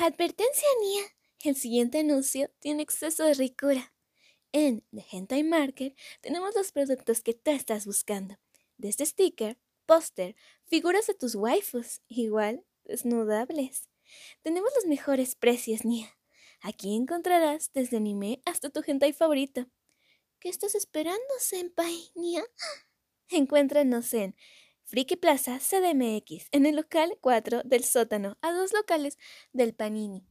Advertencia, Nia. El siguiente anuncio tiene exceso de ricura. En The Hentai Market tenemos los productos que tú estás buscando. Desde sticker, póster, figuras de tus waifus, igual desnudables. Tenemos los mejores precios, Nia. Aquí encontrarás desde anime hasta tu hentai favorito. ¿Qué estás esperando, senpai, Nia? Encuéntranos en Friki Plaza CDMX, en el local 4 del sótano, a dos locales del Panini.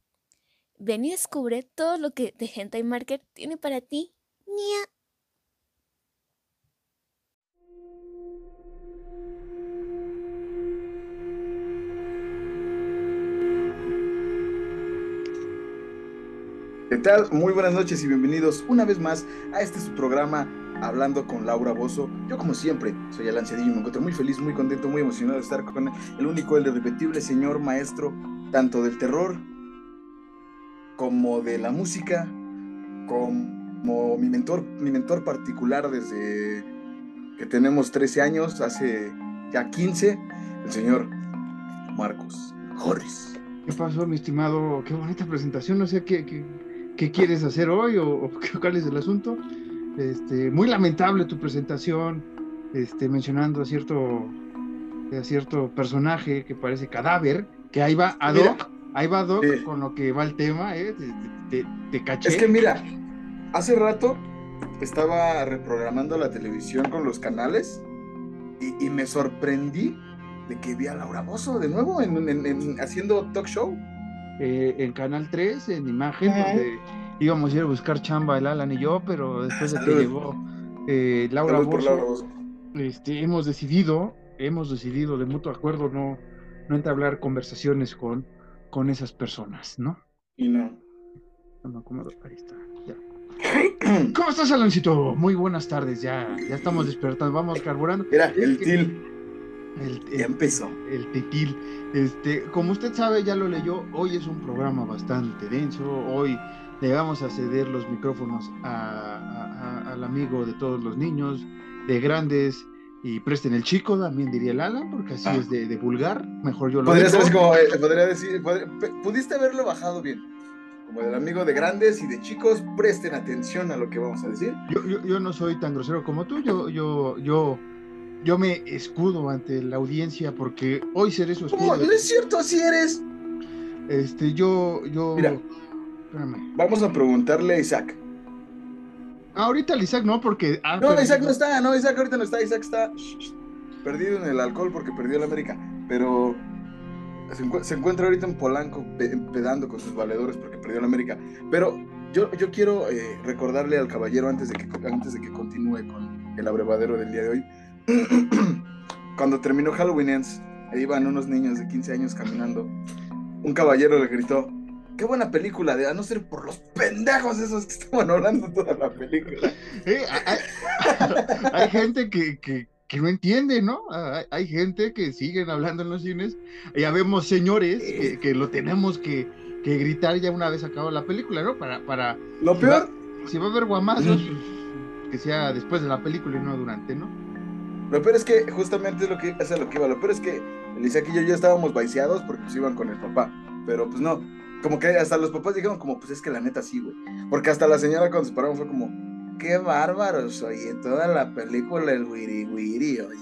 Ven y descubre todo lo que The Hentai Market tiene para ti, Nia. ¿Qué tal? Muy buenas noches y bienvenidos una vez más a este su programa Hablando con Laura Bozo. Yo como siempre soy Alan Cedillo y me encuentro muy feliz, muy contento, muy emocionado de estar con el único, el irrepetible señor maestro, tanto del terror como de la música, como mi mentor, mi mentor particular desde que tenemos 13 años, hace ya 15, el señor Marcos Jorris. ¿Qué pasó, mi estimado? Qué bonita presentación. No sé qué, qué, qué quieres hacer hoy o, o, cuál es el asunto. Este, muy lamentable tu presentación, este, mencionando a cierto, a cierto personaje que parece cadáver, que ahí va ad hoc, ahí va Sí. con lo que va el tema, ¿eh? te, te- te caché. Es que mira, hace rato estaba reprogramando la televisión con los canales y, y me sorprendí de que vi a Laura Bozo de nuevo en, en- en- haciendo talk show. eh, en Canal 3, en imagen, donde íbamos a ir a buscar chamba el Alan y yo, pero después de que llegó eh, Laura Bozo. este, hemos decidido, hemos decidido de mutuo acuerdo no, no entablar conversaciones con, con esas personas, ¿no? Y no. No ahí está, ya. ¿Cómo estás, Alancito? Muy buenas tardes, ya, ya estamos despertando, vamos carburando. Mira, el til El, ya el, empezó. el titil. Este, como usted sabe, ya lo leyó, hoy es un programa bastante denso, hoy le vamos a ceder los micrófonos a- a- a- al amigo de todos los niños, de grandes, y presten el chico, también diría el Alan, porque así Ah. es de, de vulgar, mejor yo lo Podría ser como, eh, podría decir, podría- pudiste haberlo bajado bien. Como del amigo de grandes y de chicos, presten atención a lo que vamos a decir. Yo, yo, yo no soy tan grosero como tú, yo, yo, yo, yo me escudo ante la audiencia porque hoy seré su escudo. No es cierto, así eres. Este, yo, yo, Mira. Espérame. Vamos a preguntarle a Isaac. Ah, ahorita el Isaac no, porque. ah, No, Isaac no está, no, Isaac ahorita no está, Isaac está perdido en el alcohol porque perdió el América, pero se, encu- se encuentra ahorita en Polanco pe- pedando con sus valedores porque perdió el América. Pero yo, yo quiero eh, recordarle al caballero antes de, que, antes de que continúe con el abrevadero del día de hoy. Cuando terminó Halloween Ends, ahí iban unos niños de 15 años caminando. Un caballero le gritó, qué buena película, de a no ser por los pendejos esos que estaban hablando toda la película. Eh, hay, hay gente que, que, que no entiende, ¿no? Hay, hay gente que siguen hablando en los cines. Ya vemos señores que, que lo tenemos que, que gritar ya una vez acabado la película, ¿no? Para, para Lo peor, si va a haber guamazos, pues, que sea después de la película y no durante, ¿no? lo peor es que justamente es lo que es lo que iba. Lo peor es que el Isaac y yo ya estábamos viciados porque pues iban con el papá. Pero pues no. Como que hasta los papás dijeron como, pues es que la neta sí, güey. Porque hasta la señora cuando se pararon fue como, qué bárbaros, oye, toda la película el wiri wiri, oye.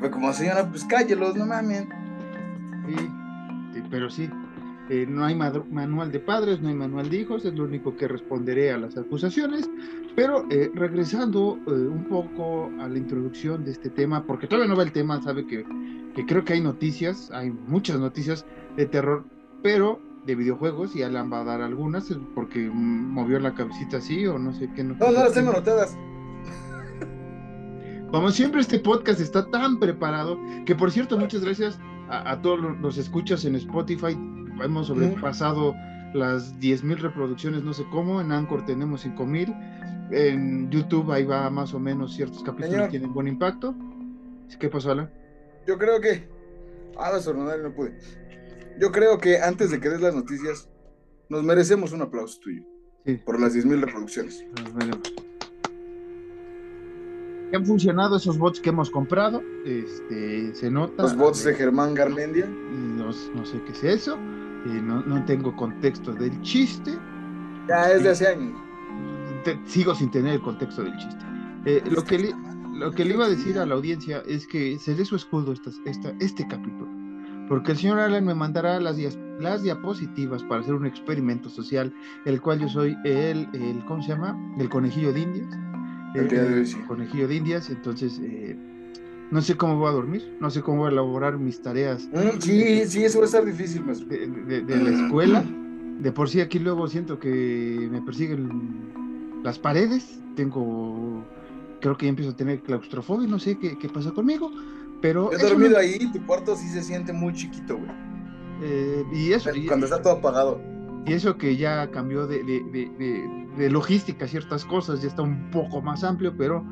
Fue como, señora, pues cállelos, no mames. Sí, sí, pero sí. eh, no hay manual de padres, no hay manual de hijos, es lo único que responderé a las acusaciones. Pero eh, regresando eh, un poco a la introducción de este tema, porque todavía no va el tema, sabe que, que creo que hay noticias, hay muchas noticias de terror, pero de videojuegos, y Alan va a dar algunas, eh, porque movió la cabecita así o no sé qué. No, no las tengo anotadas. Como siempre, este podcast está tan preparado que, por cierto, muchas gracias a, a todos los, los escuchas en Spotify. Hemos sobrepasado las 10.000 reproducciones, no sé cómo. En Anchor tenemos 5.000. En YouTube ahí va más o menos ciertos capítulos Señor. tienen buen impacto. ¿Qué pasó, Alan? Yo creo que. Ah, de sorprender y no pude. Yo creo que antes de que des las noticias, nos merecemos un aplauso tuyo. Sí. Por las 10.000 reproducciones. Han funcionado esos bots que hemos comprado. Este, se nota. Los bots de Germán Garmendia. no, no sé qué es eso. eh, no, no tengo contexto del chiste. Ya es de hace años. Te- sigo sin tener el contexto del chiste. Eh, lo, que le, lo que le iba a decir a la audiencia es que se dé su escudo esta, esta- este capítulo. Porque el señor Alan me mandará las, las diapositivas para hacer un experimento social, el cual yo soy el, el ¿cómo se llama? El conejillo de indias. El conejillo de indias. Entonces, eh, no sé cómo voy a dormir, no sé cómo voy a elaborar mis tareas Mm, sí, sí, eso va a estar difícil, más. de, de- de la escuela. De por sí aquí luego siento que me persiguen las paredes. Tengo, creo que ya empiezo a tener claustrofobia, no sé qué, qué pasa conmigo. Pero Yo he dormido no- ahí, tu cuarto sí se siente muy chiquito, güey. eh, y eso, Cuando está todo apagado. y eso que ya cambió de, de- de- de- logística ciertas cosas, ya está un poco más amplio, pero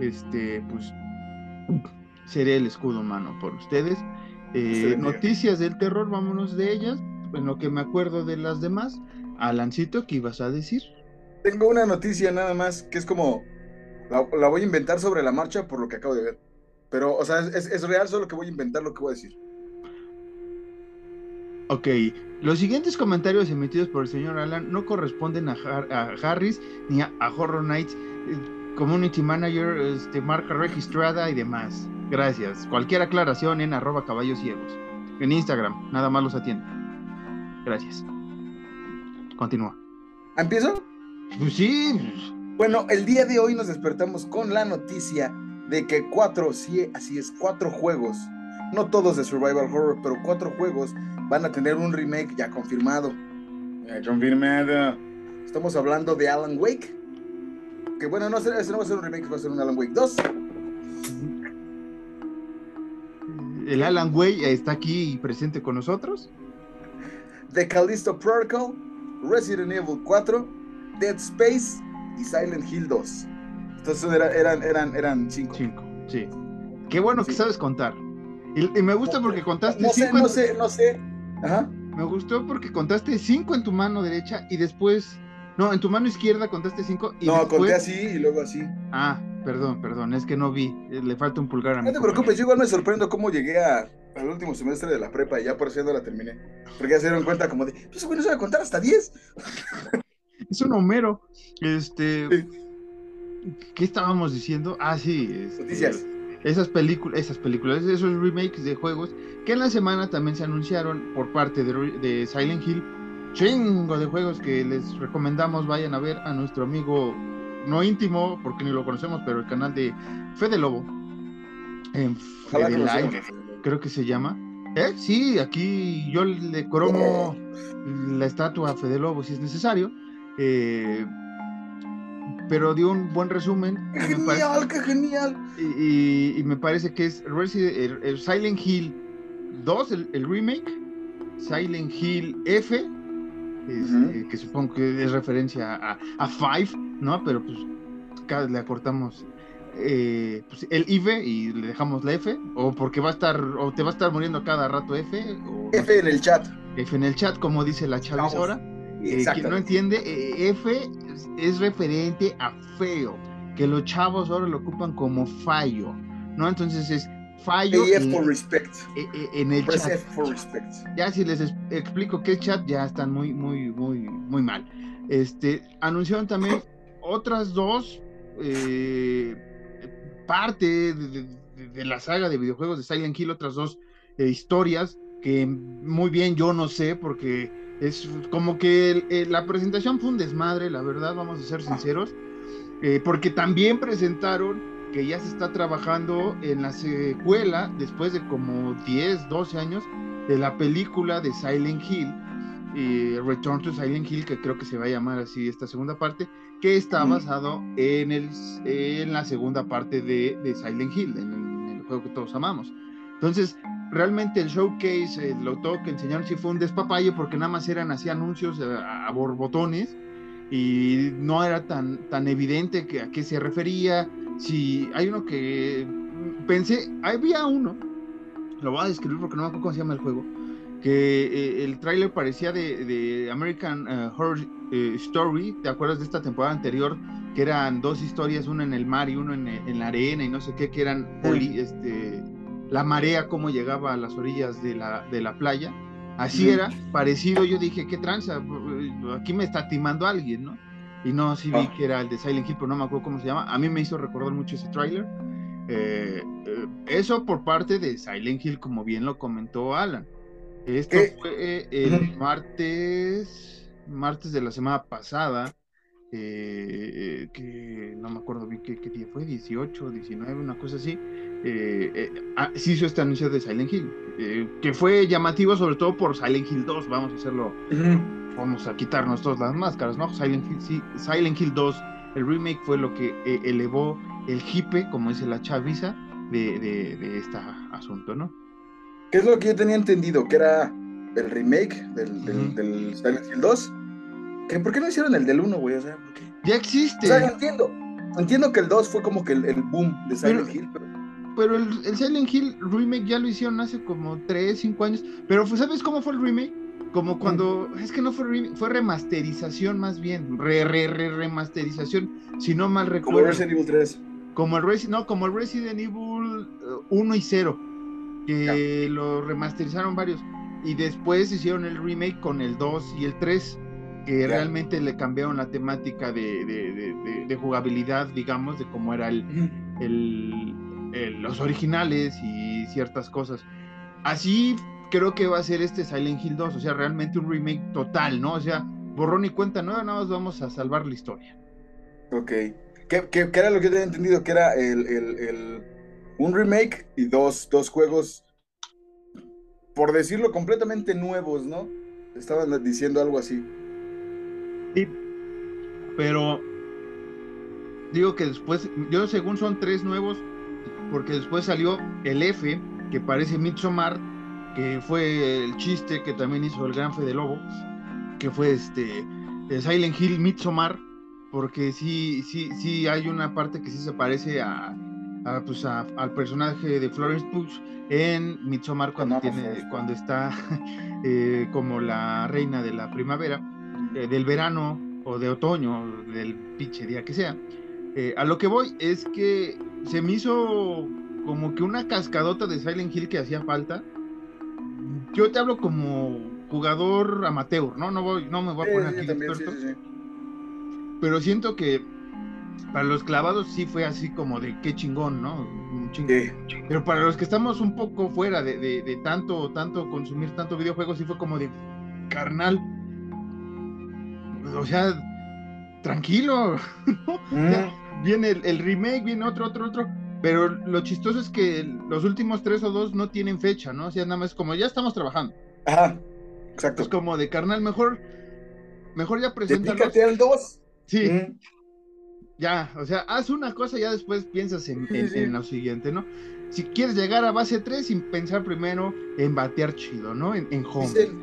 este, pues seré el escudo humano por ustedes. Eh, noticias del terror, vámonos de ellas. En lo que me acuerdo de las demás, Alancito, ¿qué ibas a decir? Tengo una noticia nada más que es como. La, la voy a inventar sobre la marcha por lo que acabo de ver. Pero, o sea, es, es real, solo que voy a inventar lo que voy a decir. Ok, los siguientes comentarios emitidos por el señor Alan no corresponden a, Har- a Harris ni a, a Horror Nights, eh, Community Manager, este, marca registrada y demás. Gracias. Cualquier aclaración en arroba caballos ciegos. En Instagram, nada más los atiendo. Gracias. Continúa. ¿Empiezo? Pues sí, Bueno, el día de hoy nos despertamos con la noticia de que cuatro, sí, así es, cuatro juegos, no todos de Survival Horror, pero cuatro juegos van a tener un remake ya confirmado. Ya confirmado. Estamos hablando de Alan Wake. Que bueno, no, ese no va a ser un remake, va a ser un Alan Wake 2. el Alan Way está aquí presente con nosotros. The Callisto Protocol, Resident Evil 4, Dead Space y Silent Hill 2. Entonces era- eran, eran, eran cinco. Cinco, sí. Qué bueno que sabes contar. Y, y me gusta porque contaste No sé, cinco no sé, no sé. Ajá. Me gustó porque contaste cinco en tu mano derecha y después. No, en tu mano izquierda contaste cinco y No, después. conté así y luego así. Ah, perdón, perdón, es que no vi. eh, Le falta un pulgar a mi No te preocupes, yo igual me sorprendo cómo llegué a- al último semestre de la prepa y ya por eso la terminé. Porque ya se dieron cuenta como de, pues ese güey no sabe contar hasta 10. Es un Homero. Este. Sí. ¿Qué estábamos diciendo? Ah, sí. este, Noticias. Esas películas, esas películas, esos remakes de juegos que en la semana también se anunciaron por parte de, Silent Hill. Chingo de juegos que les recomendamos vayan a ver a nuestro amigo no íntimo, porque ni lo conocemos, pero el canal de Fede Lobo. En Fede Live, creo que se llama. ¿Eh? Sí, aquí yo le cromo la estatua a Fede Lobo si es necesario. eh, pero dio un buen resumen. ¡Qué y me parece- genial, qué genial! y, y- y me parece que es el, el Silent Hill 2, el, el remake, Silent Hill F, este, Ujú. que supongo que es referencia a, a Five, ¿no? Pero pues cada, le acortamos eh, pues, el IV y le dejamos la F, o porque va a estar, o te va a estar muriendo cada rato F, o F en el chat. F en el chat, como dice la Vamos. ahora. Eh, quien no entiende, eh, F es, es referente a feo, que los chavos ahora lo ocupan como fallo, ¿no? Entonces es fallo F en, for respect. eh, eh, en el Press chat. F for respect. Ya si les es- explico qué es chat, ya están muy, muy, muy, muy mal. Este, anunciaron también otras dos eh, parte de, de- de la saga de videojuegos de Silent Hill, otras dos eh, historias que muy bien yo no sé porque es como que el- el- la presentación fue un desmadre, la verdad, vamos a ser sinceros, eh, porque también presentaron que ya se está trabajando en la secuela después de como 10, 12 años de la película de Silent Hill, eh, Return to Silent Hill, que creo que se va a llamar así esta segunda parte, que está basado en, el, en la segunda parte de, de Silent Hill, en el, en el juego que todos amamos. Entonces, realmente el showcase, el auto que enseñaron sí fue un despapalle porque nada más eran así anuncios eh, a, a borbotones y no era tan, tan evidente que, a qué se refería. Si hay uno que mm, pensé, había uno, lo voy a describir porque no me acuerdo cómo se llama el juego, que eh, el tráiler parecía de, de American eh, Horror eh, Story, ¿te acuerdas de esta temporada anterior? Que eran dos historias, una en el mar y uno en, en la arena y no sé qué, que eran Sí. este, la marea, cómo llegaba a las orillas de la, de la playa. Así era, parecido, yo dije, qué tranza, aquí me está timando alguien, ¿no? Y no, sí vi Ah. que era el de Silent Hill, pero no me acuerdo cómo se llama. A mí me hizo recordar mucho ese tráiler. Eh, eh, eso por parte de Silent Hill, como bien lo comentó Alan. Esto ¿Qué? fue eh, el martes, martes de la semana pasada, eh, que no me acuerdo bien qué, qué día fue, 18, 19, una cosa así. Eh, eh, ah, se hizo este anuncio de Silent Hill, eh, que fue llamativo sobre todo por Silent Hill 2, vamos a hacerlo vamos a quitarnos todas las máscaras, ¿no? Silent Hill, sí, Silent Hill 2, el remake fue lo que eh, elevó el hipe, como dice la chaviza, de, de, de este asunto, ¿no? ¿Qué es lo que yo tenía entendido? Que era el remake del, del, Ujú. del Silent Hill 2. ¿Que, ¿Por qué no hicieron el del 1, güey? O sea, ¿por qué? Ya O existe, sea, yo entiendo. Entiendo que el 2 fue como que el, el boom de Silent Pero- Hill, pero pero el, el Silent Hill remake ya lo hicieron hace como 3, 5 años, pero pues, ¿sabes cómo fue el remake? Como cuando, es que no fue remake, fue remasterización más bien, re, re, re, remasterización, si no mal como recuerdo. Resident Evil 3. Como el, Resi- no, como el Resident Evil eh, 1 y 0, que lo remasterizaron varios. Y después hicieron el remake con el 2 y el 3, que realmente le cambiaron la temática de, de- de- de- de jugabilidad, digamos, de cómo era el, el- el- los originales y ciertas cosas. Así creo que va a ser este Silent Hill 2, o sea, realmente un remake total, ¿no? O sea, borrón y cuenta nueva, nada más vamos a salvar la historia. Ok. ¿Qué, qué, qué era lo que yo tenía entendido? Que era el, el, el- un remake y dos, dos juegos, por decirlo, completamente nuevos, ¿no? Estaban diciendo algo así. Pero digo que después, yo según son tres nuevos, porque después salió el F, que parece Midsommar, que fue el chiste que también hizo el gran Fede Lobo, que fue este el Silent Hill Midsommar, porque sí, sí, sí hay una parte que sí se parece a, a, pues a- al personaje de Florence Pugh en Midsommar cuando, No, tiene, cuando está eh, como la reina de la primavera eh, del verano o de otoño, del pinche día que sea. Eh, a lo que voy es que se me hizo como que una cascadota de Silent Hill que hacía falta. Yo te hablo como jugador amateur, ¿no? No, voy, no me voy a poner sí, aquí también, experto, sí, sí. pero siento que para los clavados sí fue así como de qué chingón, ¿no? Un. Pero para los que estamos un poco fuera de, de- de tanto, tanto consumir tanto videojuegos, sí fue como de carnal. O sea, tranquilo, ¿no? Mm. Viene el, el remake, viene otro, otro, otro. Pero lo chistoso es que los últimos tres o dos no tienen fecha, ¿no? O sea, nada más como ya estamos trabajando. Ajá, exacto. Es como de carnal, mejor, mejor ya. Dedícate al 2. Sí, Mm. ya, o sea, haz una cosa y ya después piensas en, Sí, en- sí. en lo siguiente, ¿no? Si quieres llegar a base 3 sin pensar primero en batear chido, ¿no? En, en home. Dicen,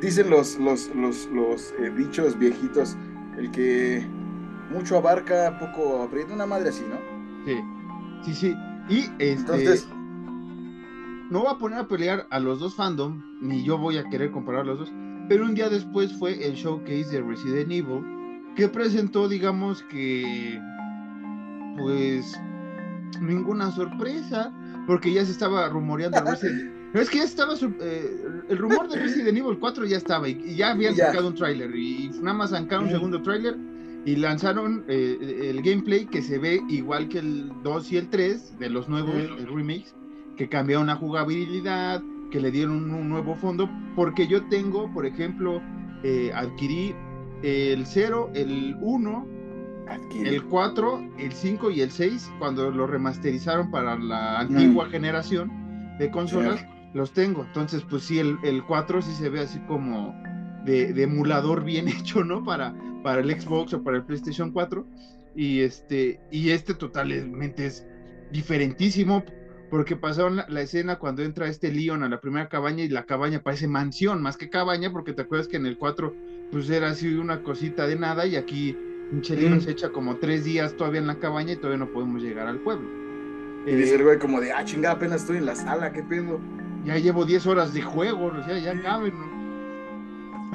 dicen los, los, los, los eh, dichos viejitos, el que mucho abarca, poco aprieta, una madre así, ¿no? Sí, sí, sí. Y este, Entonces, no voy a poner a pelear a los dos fandom, ni yo voy a querer comparar los dos, pero un día después fue el showcase de Resident Evil, que presentó, digamos que, pues, ninguna sorpresa, porque ya se estaba rumoreando Resident No, es que ya estaba, su- eh, el rumor de Resident Evil 4 ya estaba, y, y ya habían Ya. sacado un tráiler, y nada más sacaron un segundo tráiler, y lanzaron eh, el gameplay que se ve igual que el 2 y el 3 de los nuevos remakes, que cambiaron la jugabilidad, que le dieron un nuevo fondo, porque yo tengo, por ejemplo, eh, adquirí el 0, el 1, adquiere. el 4, el 5 y el 6, cuando lo remasterizaron para la antigua generación de consolas, Sí. los tengo. Entonces, pues sí, el, el 4 sí se ve así como de, de emulador bien hecho, ¿no? Para, para el Xbox o para el PlayStation 4. Y este, y este totalmente es diferentísimo. Porque pasaron la, la escena cuando entra este Leon a la primera cabaña y la cabaña parece mansión más que cabaña, porque te acuerdas que en el 4 pues era así una cosita de nada y aquí pinche Leon Mm. se echa como tres días todavía en la cabaña y todavía no podemos llegar al pueblo. Y dice el güey como de, ah, chingada, apenas estoy en la sala, ¿qué pedo? ya llevo 10 horas de juego, o sea, ya caben, ¿no?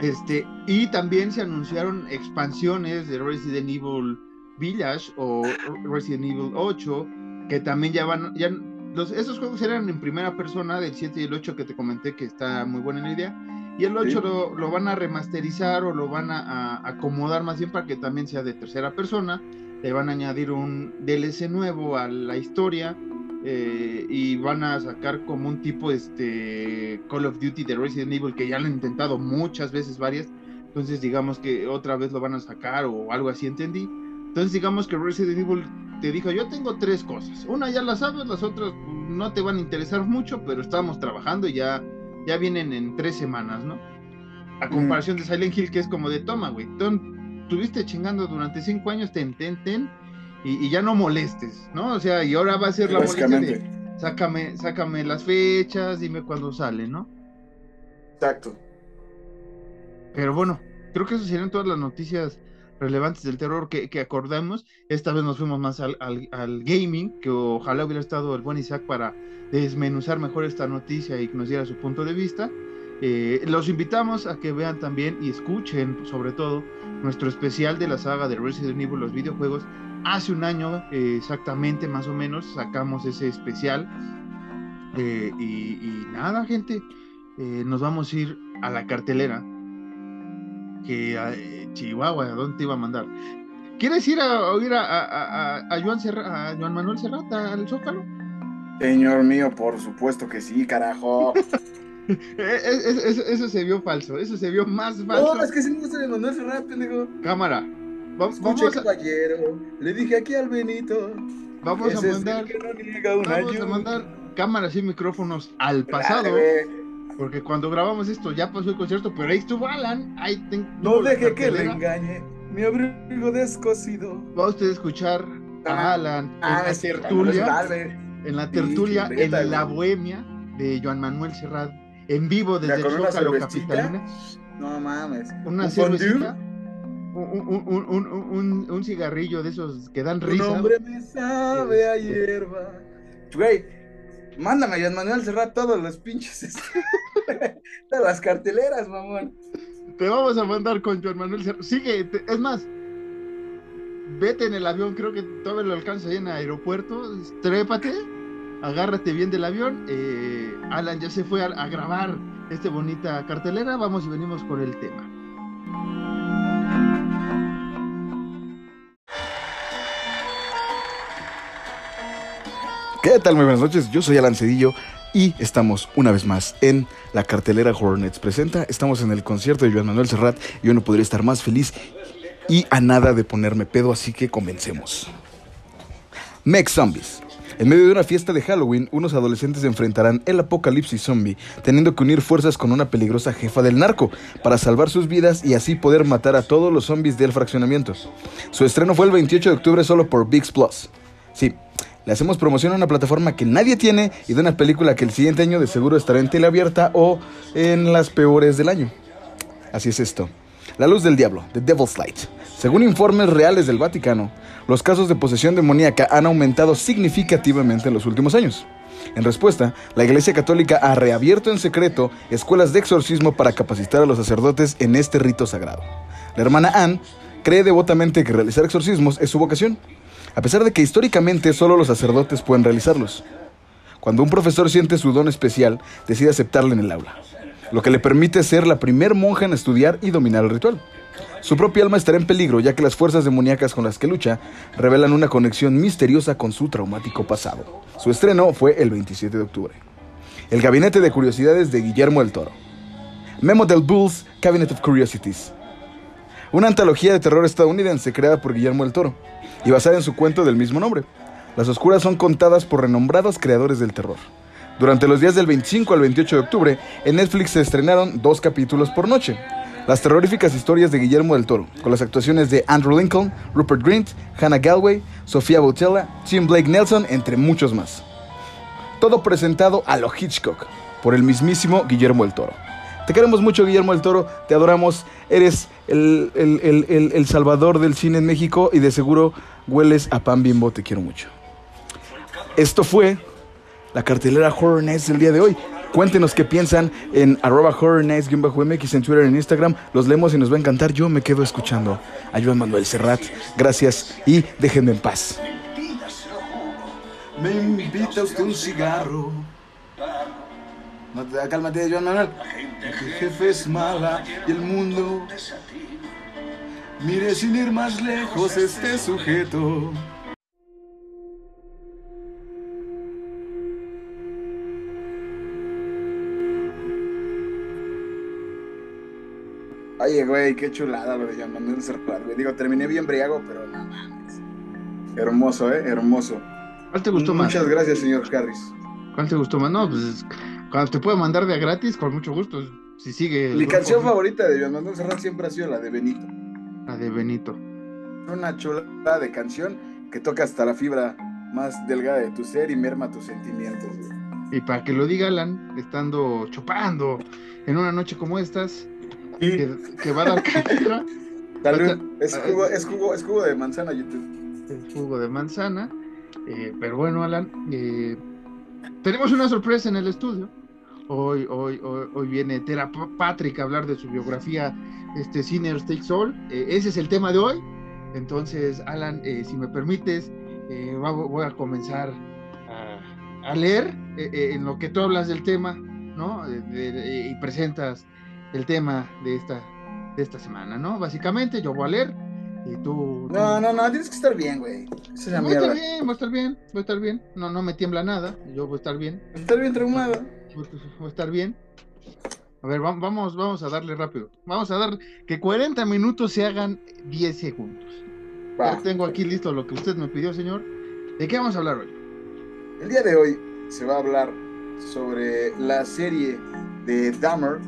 Este, y también se anunciaron expansiones de Resident Evil Village o Resident Evil 8, que también ya van, ya, los, esos juegos eran en primera persona, del 7 y el 8 que te comenté que está muy buena la idea, Y el 8 lo, lo, van a remasterizar o lo van a, a, acomodar más bien para que también sea de tercera persona. Le van a añadir un DLC nuevo a la historia. Eh, y van a sacar como un tipo este Call of Duty de Resident Evil que ya lo han intentado muchas veces varias. Entonces digamos que otra vez lo van a sacar o algo así entendí. Entonces digamos que Resident Evil te dijo yo tengo tres cosas. Una ya las sabes las otras no te van a interesar mucho pero estamos trabajando y ya ya vienen en tres semanas no a comparación de Silent Hill que es como de toma güey estuviste chingando durante cinco años ten ten ten y, y, ya no molestes, ¿no? O sea, y ahora va a ser la molestia de sácame, sácame las fechas, dime cuándo sale, ¿no? Exacto. Pero bueno, creo que esas serían todas las noticias relevantes del terror que, que acordamos. Esta vez nos fuimos más al, al, al, gaming, que ojalá hubiera estado el buen Isaac para desmenuzar mejor esta noticia y que nos diera su punto de vista. Eh, los invitamos a que vean también y escuchen, sobre todo, nuestro especial de la saga de Resident Evil, los videojuegos. Hace un año, eh, exactamente, más o menos, sacamos ese especial. Eh, y, y, nada, gente, eh, nos vamos a ir a la cartelera. Que Chihuahua, ¿a dónde te iba a mandar? ¿Quieres ir a oír a, a, a, a Joan, Serra, a Joan Manuel Serrata al Zócalo? Señor mío, por supuesto que sí, carajo. eso, eso, eso, se vio falso, eso se vio más falso. No, es que sí me gusta de Manuel Serrat, pendejo. Cámara. Vamos, Escuche, vamos a... caballero. Le dije aquí al Benito. Vamos a mandar. No vamos ayuda. a mandar cámaras y micrófonos al pasado. Porque cuando grabamos esto ya pasó el concierto, pero ahí estuvo Alan. Ahí no deje que le engañe. Mi abrigo descosido. Va a usted a escuchar a Ah, Alan ah, en la tertulia. En la tertulia, en la bohemia de Joan Manuel Serrat. En vivo desde Zócalo. Capitalina. No mames. Una ¿Un cervecita. Un, un- un- un- un- un cigarrillo de esos que dan risa. nombre me sabe a hierba. Güey, mándame a Manuel Serrat todos los pinches. este, todas las carteleras, mamón. Te vamos a mandar con Joan Manuel Serrat. Sigue, te- es más, vete en el avión, creo que todavía lo alcanza ahí en el aeropuerto. Trépate, agárrate bien del avión. eh, Alan ya se fue a, a grabar esta bonita cartelera. Vamos y venimos con el tema. ¿Qué tal? Muy buenas noches, yo soy Alan Cedillo y estamos una vez más en la cartelera Hornets presenta. Estamos en el concierto de Joan Manuel Serrat yo no podría estar más feliz y a nada de ponerme pedo, así que comencemos. Mech Zombies. En medio de una fiesta de Halloween, unos adolescentes enfrentarán el apocalipsis zombie, teniendo que unir fuerzas con una peligrosa jefa del narco para salvar sus vidas y así poder matar a todos los zombies del fraccionamiento. Su estreno fue el 28 de octubre solo por VIX Plus. Sí, le hacemos promoción a una plataforma que nadie tiene y de una película que el siguiente año de seguro estará en teleabierta o en las peores del año. Así es esto. La luz del diablo, The Devil's Light. Según informes reales del Vaticano, los casos de posesión demoníaca han aumentado significativamente en los últimos años. En respuesta, la Iglesia Católica ha reabierto en secreto escuelas de exorcismo para capacitar a los sacerdotes en este rito sagrado. La hermana Anne cree devotamente que realizar exorcismos es su vocación, a pesar de que históricamente solo los sacerdotes pueden realizarlos. Cuando un profesor siente su don especial, decide aceptarle en el aula, lo que le permite ser la primer monja en estudiar y dominar el ritual. Su propia alma estará en peligro ya que las fuerzas demoníacas con las que lucha revelan una conexión misteriosa con su traumático pasado. Su estreno fue el 27 de octubre. El Gabinete de Curiosidades de Guillermo del Toro. Memo del Bulls Cabinet of Curiosities. Una antología de terror estadounidense creada por Guillermo del Toro y basada en su cuento del mismo nombre. Las oscuras son contadas por renombrados creadores del terror. Durante los días del 25 al 28 de octubre, en Netflix se estrenaron dos capítulos por noche. Las terroríficas historias de Guillermo del Toro, con las actuaciones de Andrew Lincoln, Rupert Grint, Hannah Galway, Sofía Boutella, Tim Blake Nelson, entre muchos más. Todo presentado a lo Hitchcock, por el mismísimo Guillermo del Toro. Te queremos mucho, Guillermo del Toro, te adoramos, eres el, el- el- el- salvador del cine en México y de seguro hueles a pan bimbo, te quiero mucho. Esto fue la cartelera Horror Nights del día de hoy. Cuéntenos qué piensan en arroba Horror Nights MX en Twitter, en Instagram. Los leemos y nos va a encantar. Yo me quedo escuchando a Joan Manuel Serrat. Gracias y déjenme en paz. Me invita usted un cigarro. No te cálmate, Joan Manuel. El jefe es mala y el mundo. Mire sin ir más lejos este sujeto. Oye, güey, qué chulada lo de Jean Manuel Serrat, güey. Digo, terminé bien briago, pero no mames. Hermoso, ¿eh? Hermoso. ¿Cuál te gustó más? Muchas gracias, señor Harris. ¿Cuál te gustó más? No, pues cuando te puedo mandar de a gratis, con mucho gusto. Si sigue. Mi canción favorita de Jean Manuel Serrat siempre ha sido la de Benito. La de Benito. Una chulada de canción que toca hasta la fibra más delgada de tu ser y merma tus sentimientos, güey. Y para que lo diga Alan, estando chupando en una noche como estas, que, que va a dar cátedra. Es jugo, es jugo, es jugo de manzana, YouTube. el jugo de manzana. Eh, pero bueno, Alan, eh, tenemos una sorpresa en el estudio. Hoy, hoy, hoy, hoy viene Tera Pa- Patrick a hablar de su biografía, este Sinners Takes All. Eh, ese es el tema de hoy. Entonces, Alan, eh, si me permites, eh, voy a comenzar a, a leer eh, eh, en lo que tú hablas del tema, ¿no? De- y presentas el tema de esta, de esta semana, ¿no? Básicamente, yo voy a leer y tú... No, no, no, tienes que estar bien, güey. Es Voy a estar bien, voy a estar bien, voy a estar bien. No, no me tiembla nada. Yo voy a estar bien. Estar bien traumado. Voy a estar bien. A ver, va- vamos, vamos a darle rápido. Vamos a dar que 40 minutos se hagan 10 segundos. Va. Ya tengo aquí listo lo que usted me pidió, señor. ¿De qué vamos a hablar hoy? El día de hoy se va a hablar sobre la serie de Dahmer,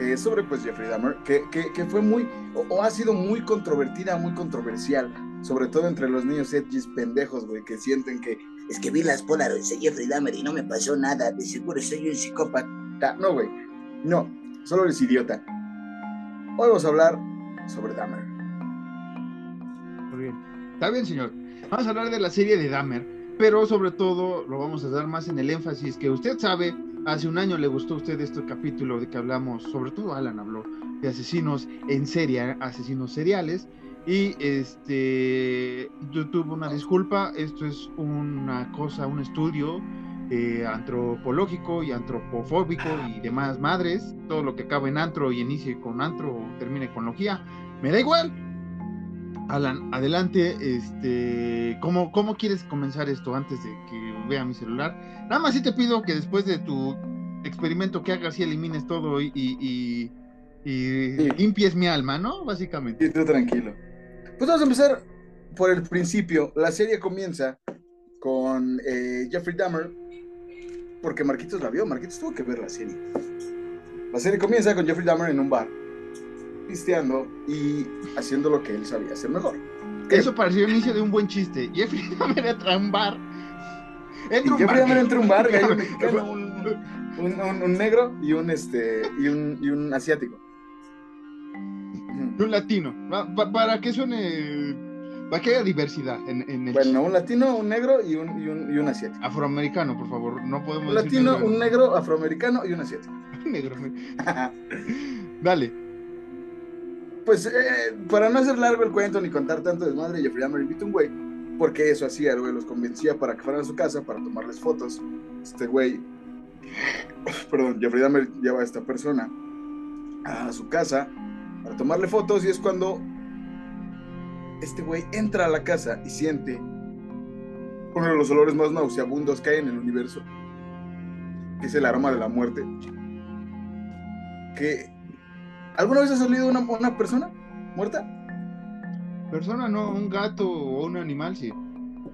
es sobre pues Jeffrey Dahmer, que, que, que fue muy, o, o ha sido muy controvertida, muy controversial, sobre todo entre los niños edgys pendejos, güey, que sienten que Es que vi las Polaroids de Jeffrey Dahmer y no me pasó nada. De seguro soy un psicópata. Ta- No, güey. No, solo eres idiota. Hoy vamos a hablar sobre Dahmer. Muy bien. Está bien, señor. Vamos a hablar de la serie de Dahmer, pero sobre todo lo vamos a dar más en el énfasis que usted sabe. Hace un año le gustó a usted este capítulo de que hablamos, sobre todo Alan habló, de asesinos en serie, asesinos seriales. Y este, YouTube, una disculpa, esto es una cosa, un estudio eh, antropológico y antropofóbico y demás madres. Todo lo que acaba en antro y inicie con antro o termine con logía, me da igual. Alan, adelante, este, ¿cómo, ¿cómo quieres comenzar esto antes de que vea mi celular? Nada más sí te pido que después de tu experimento que hagas y elimines todo y, y, y- y Sí. limpies mi alma, ¿no? Básicamente. Y tú tranquilo. Pues vamos a empezar por el principio. La serie comienza con eh, Jeffrey Dahmer, porque Marquitos la vio, Marquitos tuvo que ver la serie. La serie comienza con Jeffrey Dahmer en un bar, pisteando y haciendo lo que él sabía hacer mejor. ¿Qué? Eso pareció el inicio de un buen chiste. Jeffrey Dahmer entra a un bar. Entra un Jeffrey. Dahmer entra a un bar, y hay un mexicano, un, un- un- un negro y un, este, y un, y un asiático. Un latino. Pa- pa- para que suene. Para que haya diversidad en, en el Bueno, un latino, un negro y un, y un, y un asiático. afroamericano, por favor. No podemos Un decir latino, un negro, afroamericano y un asiático. negro. Dale. Pues eh, para no hacer largo el cuento ni contar tanto desmadre, Jeffrey Dahmer invita a un güey, porque eso hacía, el güey los convencía para que fueran a su casa para tomarles fotos. Este güey, perdón, Jeffrey Dahmer lleva a esta persona a su casa para tomarle fotos y es cuando este güey entra a la casa y siente uno de los olores más nauseabundos que hay en el universo, que es el aroma de la muerte. Que ¿Alguna vez ha salido una, una persona muerta? Persona no, un gato o un animal, sí.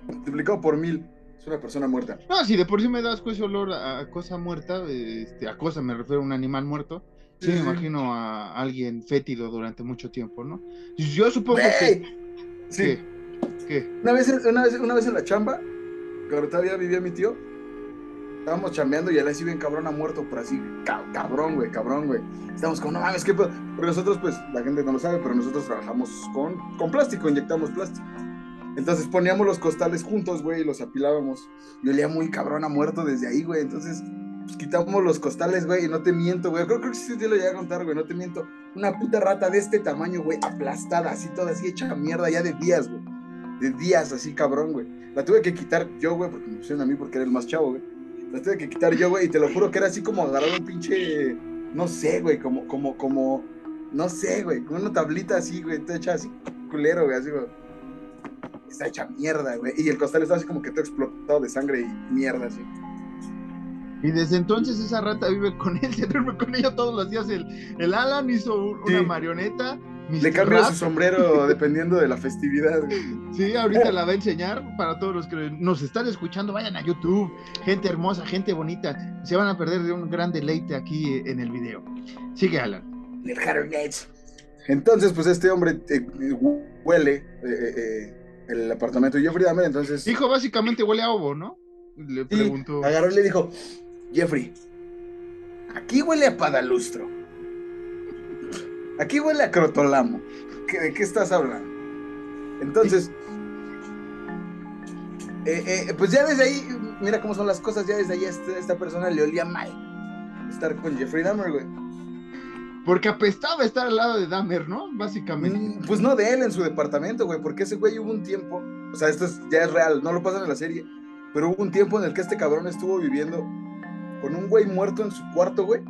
Multiplicado por mil. Es una persona muerta. No, si de por sí me das ese olor a, a cosa muerta, este, a cosa me refiero a un animal muerto. Sí, Sí, me imagino a alguien fétido durante mucho tiempo, ¿no? Yo supongo que. Sí. ¿Qué? ¿Qué? Una vez, en- una, vez, una vez en la chamba, cuando todavía vivía mi tío, estábamos chambeando y él así bien cabrón ha muerto, por así, ca- cabrón, güey, cabrón, güey. Estábamos como, no mames, ¿qué pedo? Porque nosotros, pues, la gente no lo sabe, pero nosotros trabajamos con, con plástico, inyectamos plástico. Entonces poníamos los costales juntos, güey, y los apilábamos. Y olía muy cabrón a muerto desde ahí, güey. Entonces, pues quitamos los costales, güey, y no te miento, güey. Creo, creo que sí te lo llegué a contar, güey, no te miento. Una puta rata de este tamaño, güey, aplastada, así toda así hecha mierda ya de días, güey. De días, así cabrón, güey. La tuve que quitar yo, güey, porque me pusieron a mí porque era el más chavo, güey. La tuve que quitar yo, güey, y te lo juro que era así como agarrar un pinche no sé, güey, como, como, como, no sé, güey, con una tablita así, güey, está hecha así, culero, güey, así, güey. Está hecha mierda, güey. Y el costal está así como que todo explotado de sangre y mierda, así. Y desde entonces esa rata vive con él, se duerme con ella todos los días. El, el Alan hizo un- una Sí. marioneta. Mr. Le cambia su sombrero dependiendo de la festividad. Sí, ahorita la va a enseñar para todos los que nos están escuchando. Vayan a YouTube, gente hermosa, gente bonita. Se van a perder de un gran deleite aquí eh, en el video. Sigue, Alan. El. Entonces, pues este hombre eh, huele eh, el apartamento de Jeffrey Dahmer, entonces Hijo, básicamente huele a ovo, ¿no? Le sí, preguntó. agarró y le dijo, Jeffrey, aquí huele a padalustro. Aquí huele a crotolamo. ¿Qué- ¿De qué estás hablando? Entonces, eh, eh, pues ya desde ahí, mira cómo son las cosas, ya desde ahí a esta persona le olía mal estar con Jeffrey Dahmer, güey. Porque apestaba estar al lado de Dahmer, ¿no? Básicamente. Mm, Pues no de él en su departamento, güey, porque ese güey hubo un tiempo, o sea, esto es- ya es real, no lo pasan en la serie, pero hubo un tiempo en el que este cabrón estuvo viviendo con un güey muerto en su cuarto, güey,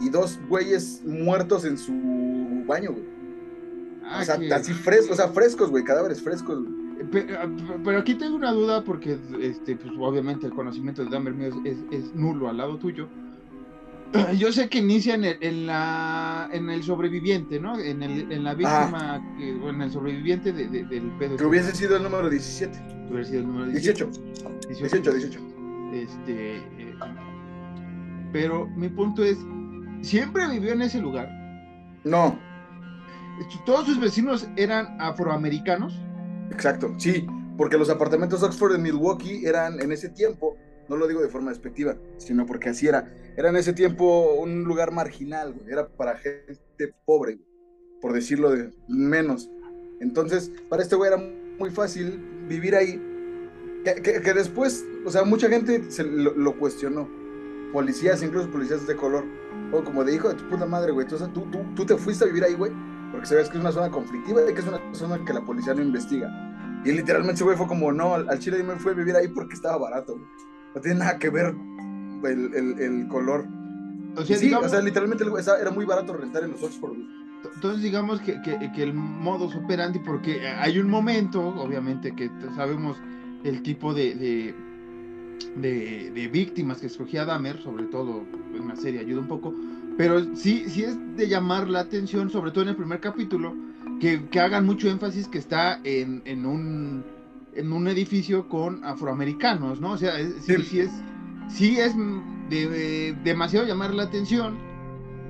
y dos güeyes muertos en su baño, güey. Ah, o sea, que- así frescos, o sea, frescos, güey, cadáveres frescos. güey. Pe- ah, pe- Pero aquí tengo una duda porque, este, pues obviamente el conocimiento de Dahmer mío es, es- es nulo al lado tuyo. Yo sé que inicia en el, en la, en el sobreviviente, ¿no? En, el, en la víctima, que- o en el sobreviviente de- de- del pedo. Que hubiese sido el número 17, Que hubiera sido el número 18, 18, 18. Este, eh, pero mi punto es, siempre vivió en ese lugar. No, Todos sus vecinos eran afroamericanos. exacto, sí, porque los apartamentos Oxford en Milwaukee eran en ese tiempo, no lo digo de forma despectiva, sino porque así era, era en ese tiempo un lugar marginal, güey, era para gente pobre, por decirlo de menos. Entonces, para este güey era muy fácil vivir ahí, que, que- que después, o sea, mucha gente se lo, lo cuestionó, policías, incluso policías de color, o como de hijo de tu puta madre, güey, tú, tú, tú, tú te fuiste a vivir ahí, güey, porque sabes que es una zona conflictiva y que es una zona que la policía no investiga. Y literalmente ese güey fue como, no, al, chile yo me fui a vivir ahí porque estaba barato, güey. No tiene nada que ver el, el- el color. O sea, sí, digamos, o sea, literalmente era muy barato rentar en los Oxford, güey. entonces digamos que, que- que el modus operandi, porque hay un momento, obviamente, que sabemos el tipo de, de, de- de víctimas que escogía Dahmer, sobre todo en la serie ayuda un poco, pero sí, sí es de llamar la atención, sobre todo en el primer capítulo, que, que hagan mucho énfasis que está en, en un en un edificio con afroamericanos, ¿no? O sea, es- sí, Sí. sí es sí es de- de- demasiado llamar la atención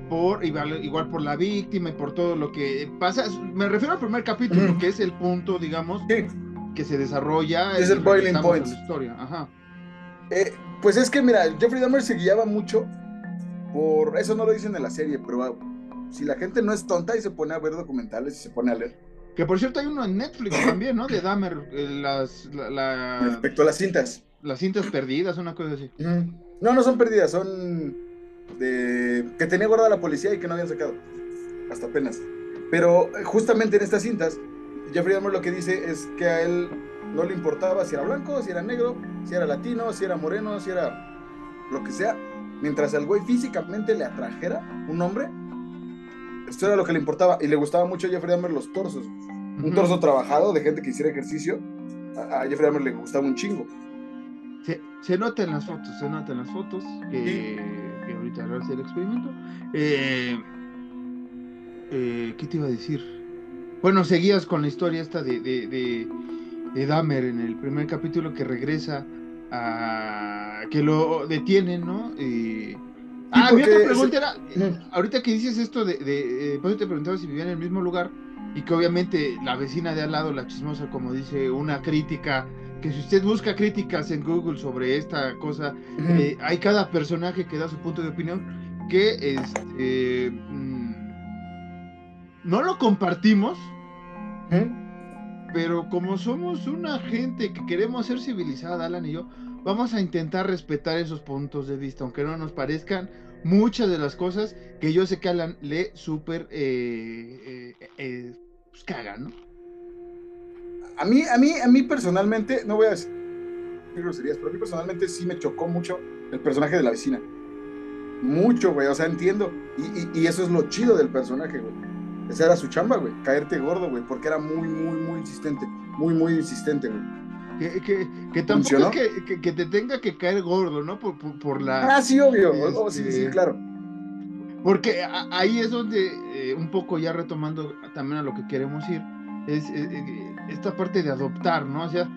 por igual, igual por la víctima y por todo lo que pasa. Me refiero al primer capítulo, que es el punto, digamos, que se desarrolla. Es el boiling point. la historia. Ajá. Eh, pues es que, mira, Jeffrey Dahmer se guiaba mucho por. Eso no lo dicen en la serie, pero ah, si la gente no es tonta y se pone a ver documentales y se pone a leer. Que por cierto hay uno en Netflix también, ¿no? De Dahmer, eh, las, la- la- Respecto a las cintas. las cintas perdidas, una cosa así. No, no son perdidas, son de que tenía guardada la policía y que no habían sacado. Hasta apenas. Pero eh, justamente en estas cintas, Jeffrey Dahmer lo que dice es que a él no le importaba si era blanco, si era negro, si era latino, si era moreno, si era lo que sea. Mientras al güey físicamente le atrajera un hombre, esto era lo que le importaba. Y le gustaba mucho a Jeffrey Dahmer los torsos. Un torso trabajado de gente que hiciera ejercicio. A, a Jeffrey Dahmer le gustaba un chingo. Se, se nota en las fotos, se nota en las fotos que, que ahorita el experimento. Eh, eh, ¿Qué te iba a decir? Bueno, seguías con la historia esta de, de, de, de Dahmer en el primer capítulo que regresa a que lo detienen, ¿no? Eh, ah, mi otra pregunta era, eh, ahorita que dices esto de, eh, eso te preguntaba si vivían en el mismo lugar y que obviamente la vecina de al lado, la chismosa, como dice, una crítica, que si usted busca críticas en Google sobre esta cosa, eh, hay cada personaje que da su punto de opinión que este, mm, no lo compartimos, Ujú. Pero como somos una gente que queremos ser civilizada, Alan y yo, vamos a intentar respetar esos puntos de vista, aunque no nos parezcan muchas de las cosas que yo sé que Alan le súper eh, eh, eh, pues, caga, ¿no? A mí, a mí, a mí personalmente, no voy a decir groserías, pero a mí personalmente sí me chocó mucho el personaje de la vecina. Mucho, güey, o sea, entiendo. Y, y- y eso es lo chido del personaje, güey. Esa era su chamba, güey, caerte gordo, güey, porque era muy, muy, muy insistente. Muy, muy insistente, güey. Que, que, que tampoco es que, que- que te tenga que caer gordo, ¿no? Por, por, por la... Ah, sí, obvio. Oh, oh, sí, Este- sí, claro. Porque a- ahí es donde, eh, un poco ya retomando también a lo que queremos ir, es eh, eh, esta parte de adoptar, ¿no? O sea,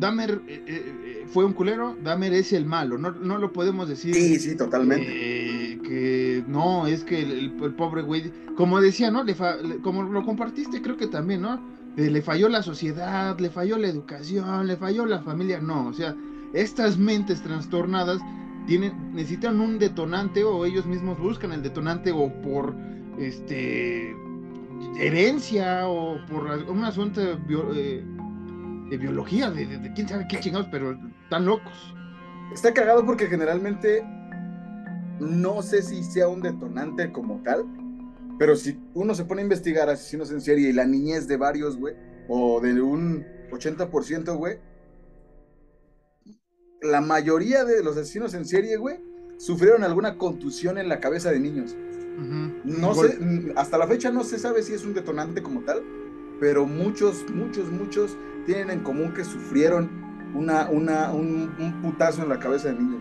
Dahmer eh, eh, eh, fue un culero, Dahmer es el malo, no, no lo podemos decir. Sí, sí, totalmente. eh, que no, es que el, pobre güey, como decía, ¿no? Le fa- le- como lo compartiste, creo que también, ¿no? Eh, le falló la sociedad, le falló la educación, le falló la familia, no, o sea, estas mentes trastornadas tienen, necesitan un detonante o ellos mismos buscan el detonante o por este herencia o por un asunto de, bio- eh, de biología, de, de- de quién sabe qué chingados, pero están locos. Está cagado porque generalmente no sé si sea un detonante como tal, pero si uno se pone a investigar asesinos en serie y la niñez de varios, güey, o de un 80%, güey, la mayoría de los asesinos en serie, güey, sufrieron alguna contusión en la cabeza de niños. No sé, hasta la fecha no se sabe si es un detonante como tal, pero muchos, muchos, muchos tienen en común que sufrieron una, una, un, un putazo en la cabeza de niños.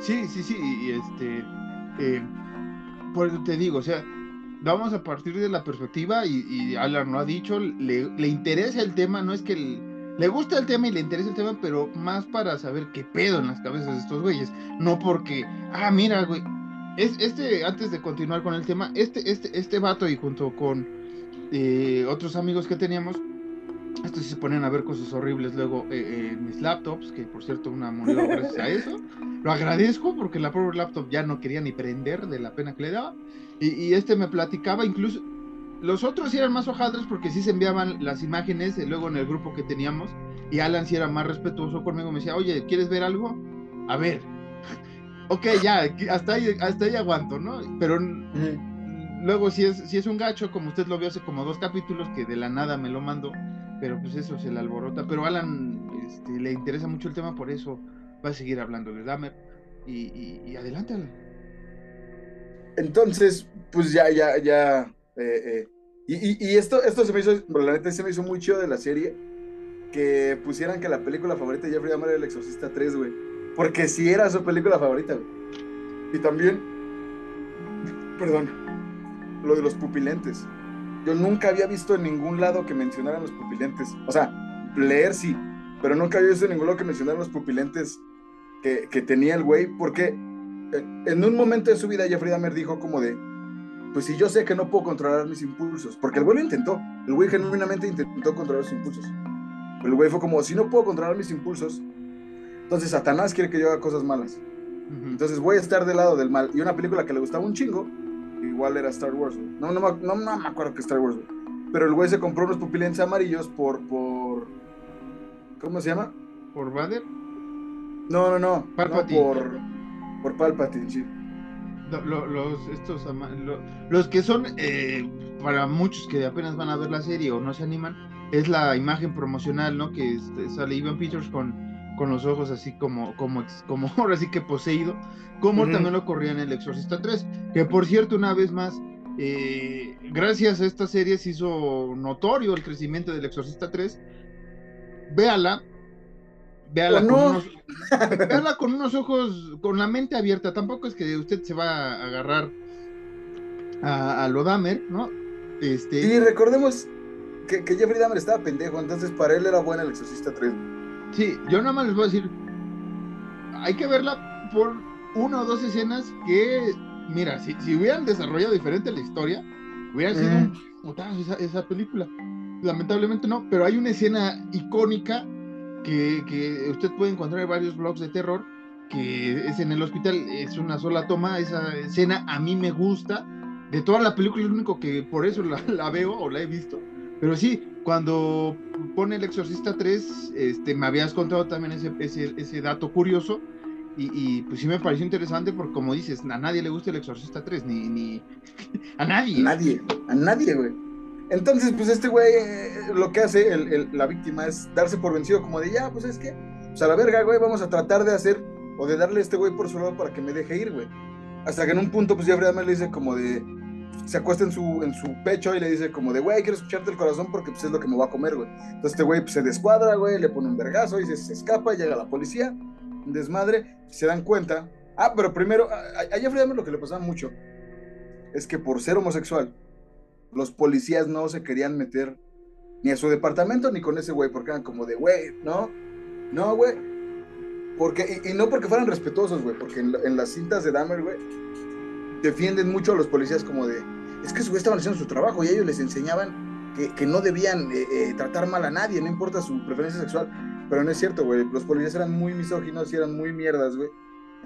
Sí, sí, sí, y este, eh, por eso te digo, o sea, vamos a partir de la perspectiva, y, y Alan lo ha dicho, le, le interesa el tema, no es que le gusta el tema y le interesa el tema, pero más para saber qué pedo en las cabezas de estos güeyes, no porque, ah, mira, güey, es, este, antes de continuar con el tema, este, este, este vato y junto con eh, otros amigos que teníamos, estos sí se ponen a ver cosas horribles luego eh, eh, en mis laptops, que por cierto una murió gracias a eso. Lo agradezco porque la pobre laptop ya no quería ni prender de la pena que le daba. Y, y este me platicaba, incluso los otros eran más hojaldres porque sí se enviaban las imágenes eh, luego en el grupo que teníamos. Y Alan sí era más respetuoso conmigo, me decía, oye, ¿quieres ver algo? A ver. ok, ya, hasta ahí, hasta ahí aguanto, ¿no? Pero luego si es, si es un gacho, como usted lo vio hace como dos capítulos, que de la nada me lo mandó, pero pues eso se le alborota. Pero Alan este, le interesa mucho el tema, por eso va a seguir hablando de Dahmer. Y, y, adelante, Alan. Entonces, pues ya, ya, ya. eh, eh, y, esto, esto se me hizo, la neta se me hizo muy chido de la serie. Que pusieran que la película favorita de Jeffrey Dahmer era El Exorcista 3, güey. Porque sí era su película favorita, güey. Y también, perdón, lo de los pupilentes. Yo nunca había visto en ningún lado que mencionaran los pupilentes. O sea, leer sí, pero nunca había visto en ningún lado que mencionaran los pupilentes que, que tenía el güey. Porque eh, en un momento de su vida Jeffrey Dahmer dijo como de, pues si yo sé que no puedo controlar mis impulsos, porque el güey lo intentó, el güey genuinamente intentó controlar sus impulsos. Pero el güey fue como, si no puedo controlar mis impulsos, entonces Satanás quiere que yo haga cosas malas. Entonces voy a estar del lado del mal. Y una película que le gustaba un chingo, igual era Star Wars. No, no, me- no, no me acuerdo que Star Wars. Pero el güey se compró unos pupilentes amarillos por, por... ¿Cómo se llama? ¿Por Vader? No, no, no. Palpatine. No, por, por Palpatine, sí. Lo- lo- los, estos, los que son, eh, para muchos que apenas van a ver la serie o no se animan, es la imagen promocional, ¿no? Que este, sale Ivan Peters con, con los ojos así como, como, como ahora sí que poseído, como también lo ocurría en El Exorcista 3, que por cierto, una vez más, eh, gracias a esta serie se hizo notorio el crecimiento del Exorcista 3. Véala, véala ¿O con no? unos, Verla con unos ojos, con la mente abierta. Tampoco es que usted se va a agarrar a, a lo Dahmer, ¿no? Este, Y recordemos que, que Jeffrey Dahmer estaba pendejo, entonces para él era buena el Exorcista 3. Sí, yo nada más les voy a decir, hay que verla por una o dos escenas que, mira, si, si hubieran desarrollado diferente la historia, hubiera sido un putazo esa, esa película. Lamentablemente no, pero hay una escena icónica que, que usted puede encontrar en varios blogs de terror, que es en el hospital, es una sola toma, esa escena a mí me gusta, de toda la película es lo único que por eso la, la veo o la he visto, pero sí, cuando pone El Exorcista 3, este, me habías contado también ese, ese, ese dato curioso, y, y, pues sí me pareció interesante porque como dices, a nadie le gusta El Exorcista 3, ni, ni a nadie. A nadie, a nadie, güey. Entonces, pues este güey, eh, lo que hace el- el- la víctima es darse por vencido, como de ya, pues es que, pues a la verga, güey, vamos a tratar de hacer o de darle a este güey por su lado para que me deje ir, güey. Hasta que en un punto, pues Jeffrey Dahmer le dice como de, se acuesta en su, en su pecho y le dice como de, güey, quiero escucharte el corazón porque pues es lo que me va a comer, güey. Entonces este güey pues, se descuadra, güey, le pone un vergazo y se, se escapa, llega la policía, desmadre, se dan cuenta. Ah, pero primero, a, a Jeffrey lo que le pasaba mucho es que por ser homosexual, los policías no se querían meter ni a su departamento ni con ese güey, porque eran como de, güey, no, no, güey. Porque, y, no porque fueran respetuosos, güey, porque en las cintas de Dahmer, güey, defienden mucho a los policías como de, es que estaban haciendo su trabajo y ellos les enseñaban que, que no debían eh, eh, tratar mal a nadie, no importa su preferencia sexual. Pero no es cierto, güey. Los policías eran muy misóginos y eran muy mierdas, güey.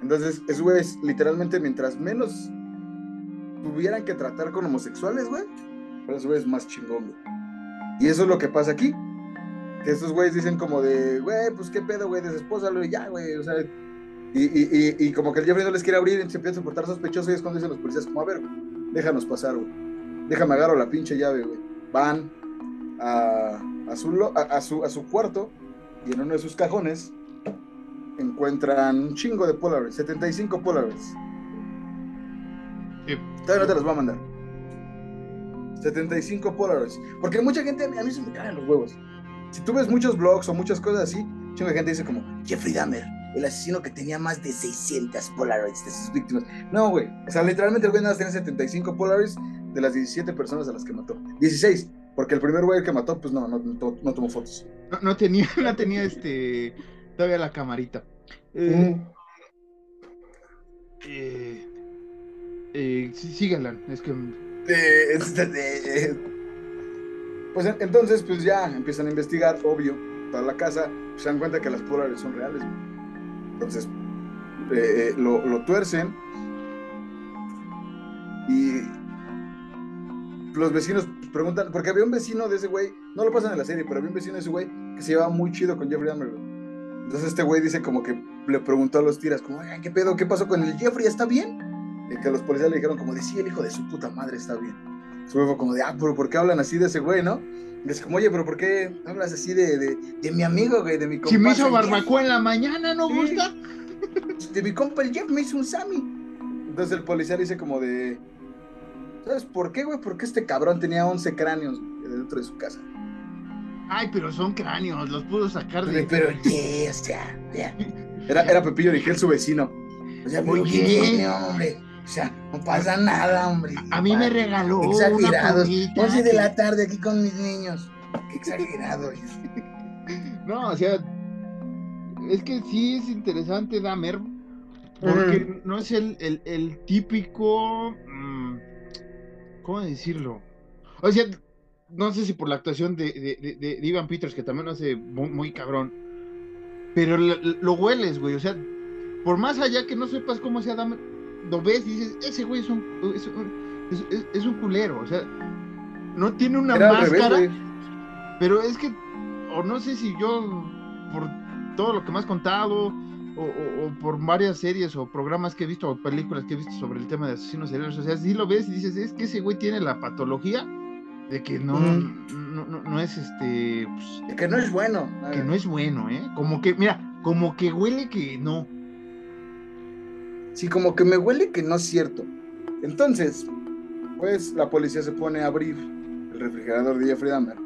Entonces, esos güeyes, literalmente, mientras menos tuvieran que tratar con homosexuales, güey, pero esos güeyes más chingón, güey. Y eso es lo que pasa aquí. Que estos güeyes dicen como de, güey, pues qué pedo, güey, desespósalo y ya, güey, o sea. Y, y, y, y como que el Jeffrey no les quiere abrir, se empieza a portar sospechoso y es cuando dicen los policías, como, a ver, déjanos pasar, güey. Déjame agarro la pinche llave, güey. Van a, a, su, a, a su, a su cuarto y en uno de sus cajones encuentran un chingo de Polaroids, 75 Polaroids. Sí. Todavía no te los voy a mandar. 75 Polaroids. Porque mucha gente, a mí, a mí se me caen los huevos. Si tú ves muchos blogs o muchas cosas así, chingo de gente dice como, Jeffrey Dahmer, el asesino que tenía más de 600 Polaroids de sus víctimas. No, güey. O sea, literalmente el güey nada más tenía 75 Polaroids de las 17 personas a las que mató. 16. Porque el primer güey que mató, pues no, no, no, to- no tomó fotos. No, no tenía, no tenía este todavía la camarita. Eh, eh, eh, sí, síganla, es que Pues en- entonces, pues ya empiezan a investigar, obvio, toda la casa, pues, se dan cuenta que las Polaroids son reales. güey. Entonces, eh, eh, lo, lo tuercen y los vecinos preguntan, porque había un vecino de ese güey, no lo pasan en la serie, pero había un vecino de ese güey que se llevaba muy chido con Jeffrey Dahmer. Entonces este güey dice como que le preguntó a los tiras, como, oigan, ¿qué pedo? ¿Qué pasó con el Jeffrey? ¿Está bien? Y que los policías le dijeron como de, sí, el hijo de su puta madre está bien. Su fue como de, ah, pero ¿por qué hablan así de ese güey, no? Y es como, oye, pero ¿por qué hablas así de, de, de mi amigo, güey, de mi compa? si me hizo barbacoa en la mañana, ¿no gusta? De mi compa el Jeff me hizo un Sammy. Entonces el policía le dice como de, ¿sabes por qué, güey? Porque este cabrón tenía 11 cráneos dentro de su casa. Ay, pero son cráneos, los pudo sacar de. Pero, yeah, o sea. Era, era Pepillo Origel, su vecino. O sea, pero. ¿qué tiene, hombre? O sea, no pasa nada, hombre. A mí me regaló una Exagerados. porrita 11 de la tarde aquí con mis niños. Qué exagerado. No, o sea, es que sí es interesante Dahmer, porque no es el, el, el típico, mm, ¿cómo decirlo? O sea, no sé si por la actuación de, de, de- de- de Ivan Peters, que también lo hace muy, muy cabrón, pero lo, lo hueles, güey, o sea, por más allá que no sepas cómo sea Dahmer, lo ves y dices, ese güey es un, es un, es- es- es un culero, o sea, no tiene una Era al revés, máscara. Pero es que, o no sé si yo, por todo lo que me has contado, o, o- o por varias series o programas que he visto, o películas que he visto sobre el tema de asesinos seriales, o sea, si lo ves y dices, es que ese güey tiene la patología de que no, Ujú. no, no, no es este, pues, Que no es bueno. que no es bueno, ¿eh? Como que, mira, como que huele que no. Sí, como que me huele que no es cierto. Entonces, pues la policía se pone a abrir el refrigerador de Jeffrey Dahmer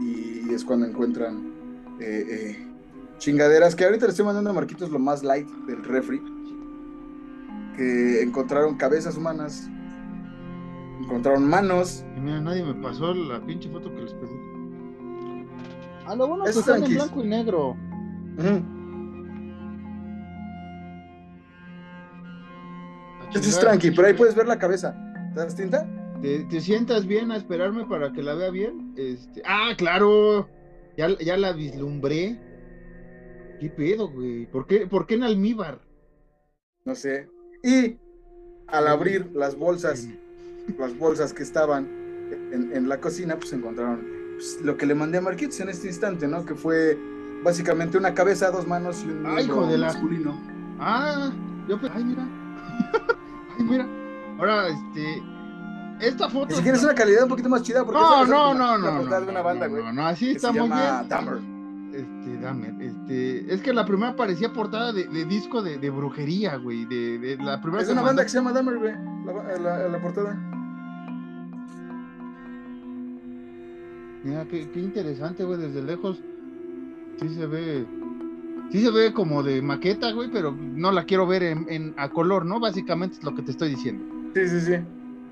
y es cuando encuentran eh, eh, chingaderas que ahorita le estoy mandando a Marquitos lo más light del refri. Que encontraron cabezas humanas, encontraron manos. Y mira, nadie me pasó la pinche foto que les pedí. A lo bueno Es que están en blanco y negro. A Este es tranqui, pero ahí puedes ver la cabeza. ¿Te das tinta? ¿Te, te sientas bien a esperarme para que la vea bien? Este, ah, claro. Ya, ya la vislumbré. ¿Qué pedo, güey? ¿Por qué, ¿Por qué en almíbar? No sé. Y al abrir las bolsas las bolsas que estaban en, en la cocina, pues encontraron pues, lo que le mandé a Marquitos en este instante, ¿no? Que fue básicamente una cabeza, dos manos y un Ay, miembro hijo de la- masculino. Ah, yo Ay, mira. Ay, mira. Ahora, este. Esta foto. Ni siquiera es una calidad un poquito más chida porque No, no, no, no, no, de una banda, no, no, así estamos bien. Dahmer. Este, Dahmer, este, es que la primera parecía portada de, de disco de, de brujería, güey, de, de la primera Es que una mandó- banda que se llama Dahmer, güey. La, la- la portada. Mira, qué, qué interesante, güey, desde lejos. Sí se ve. Sí se ve como de maqueta, güey, pero no la quiero ver en, en- a color, ¿no? Básicamente es lo que te estoy diciendo. Sí, sí, sí.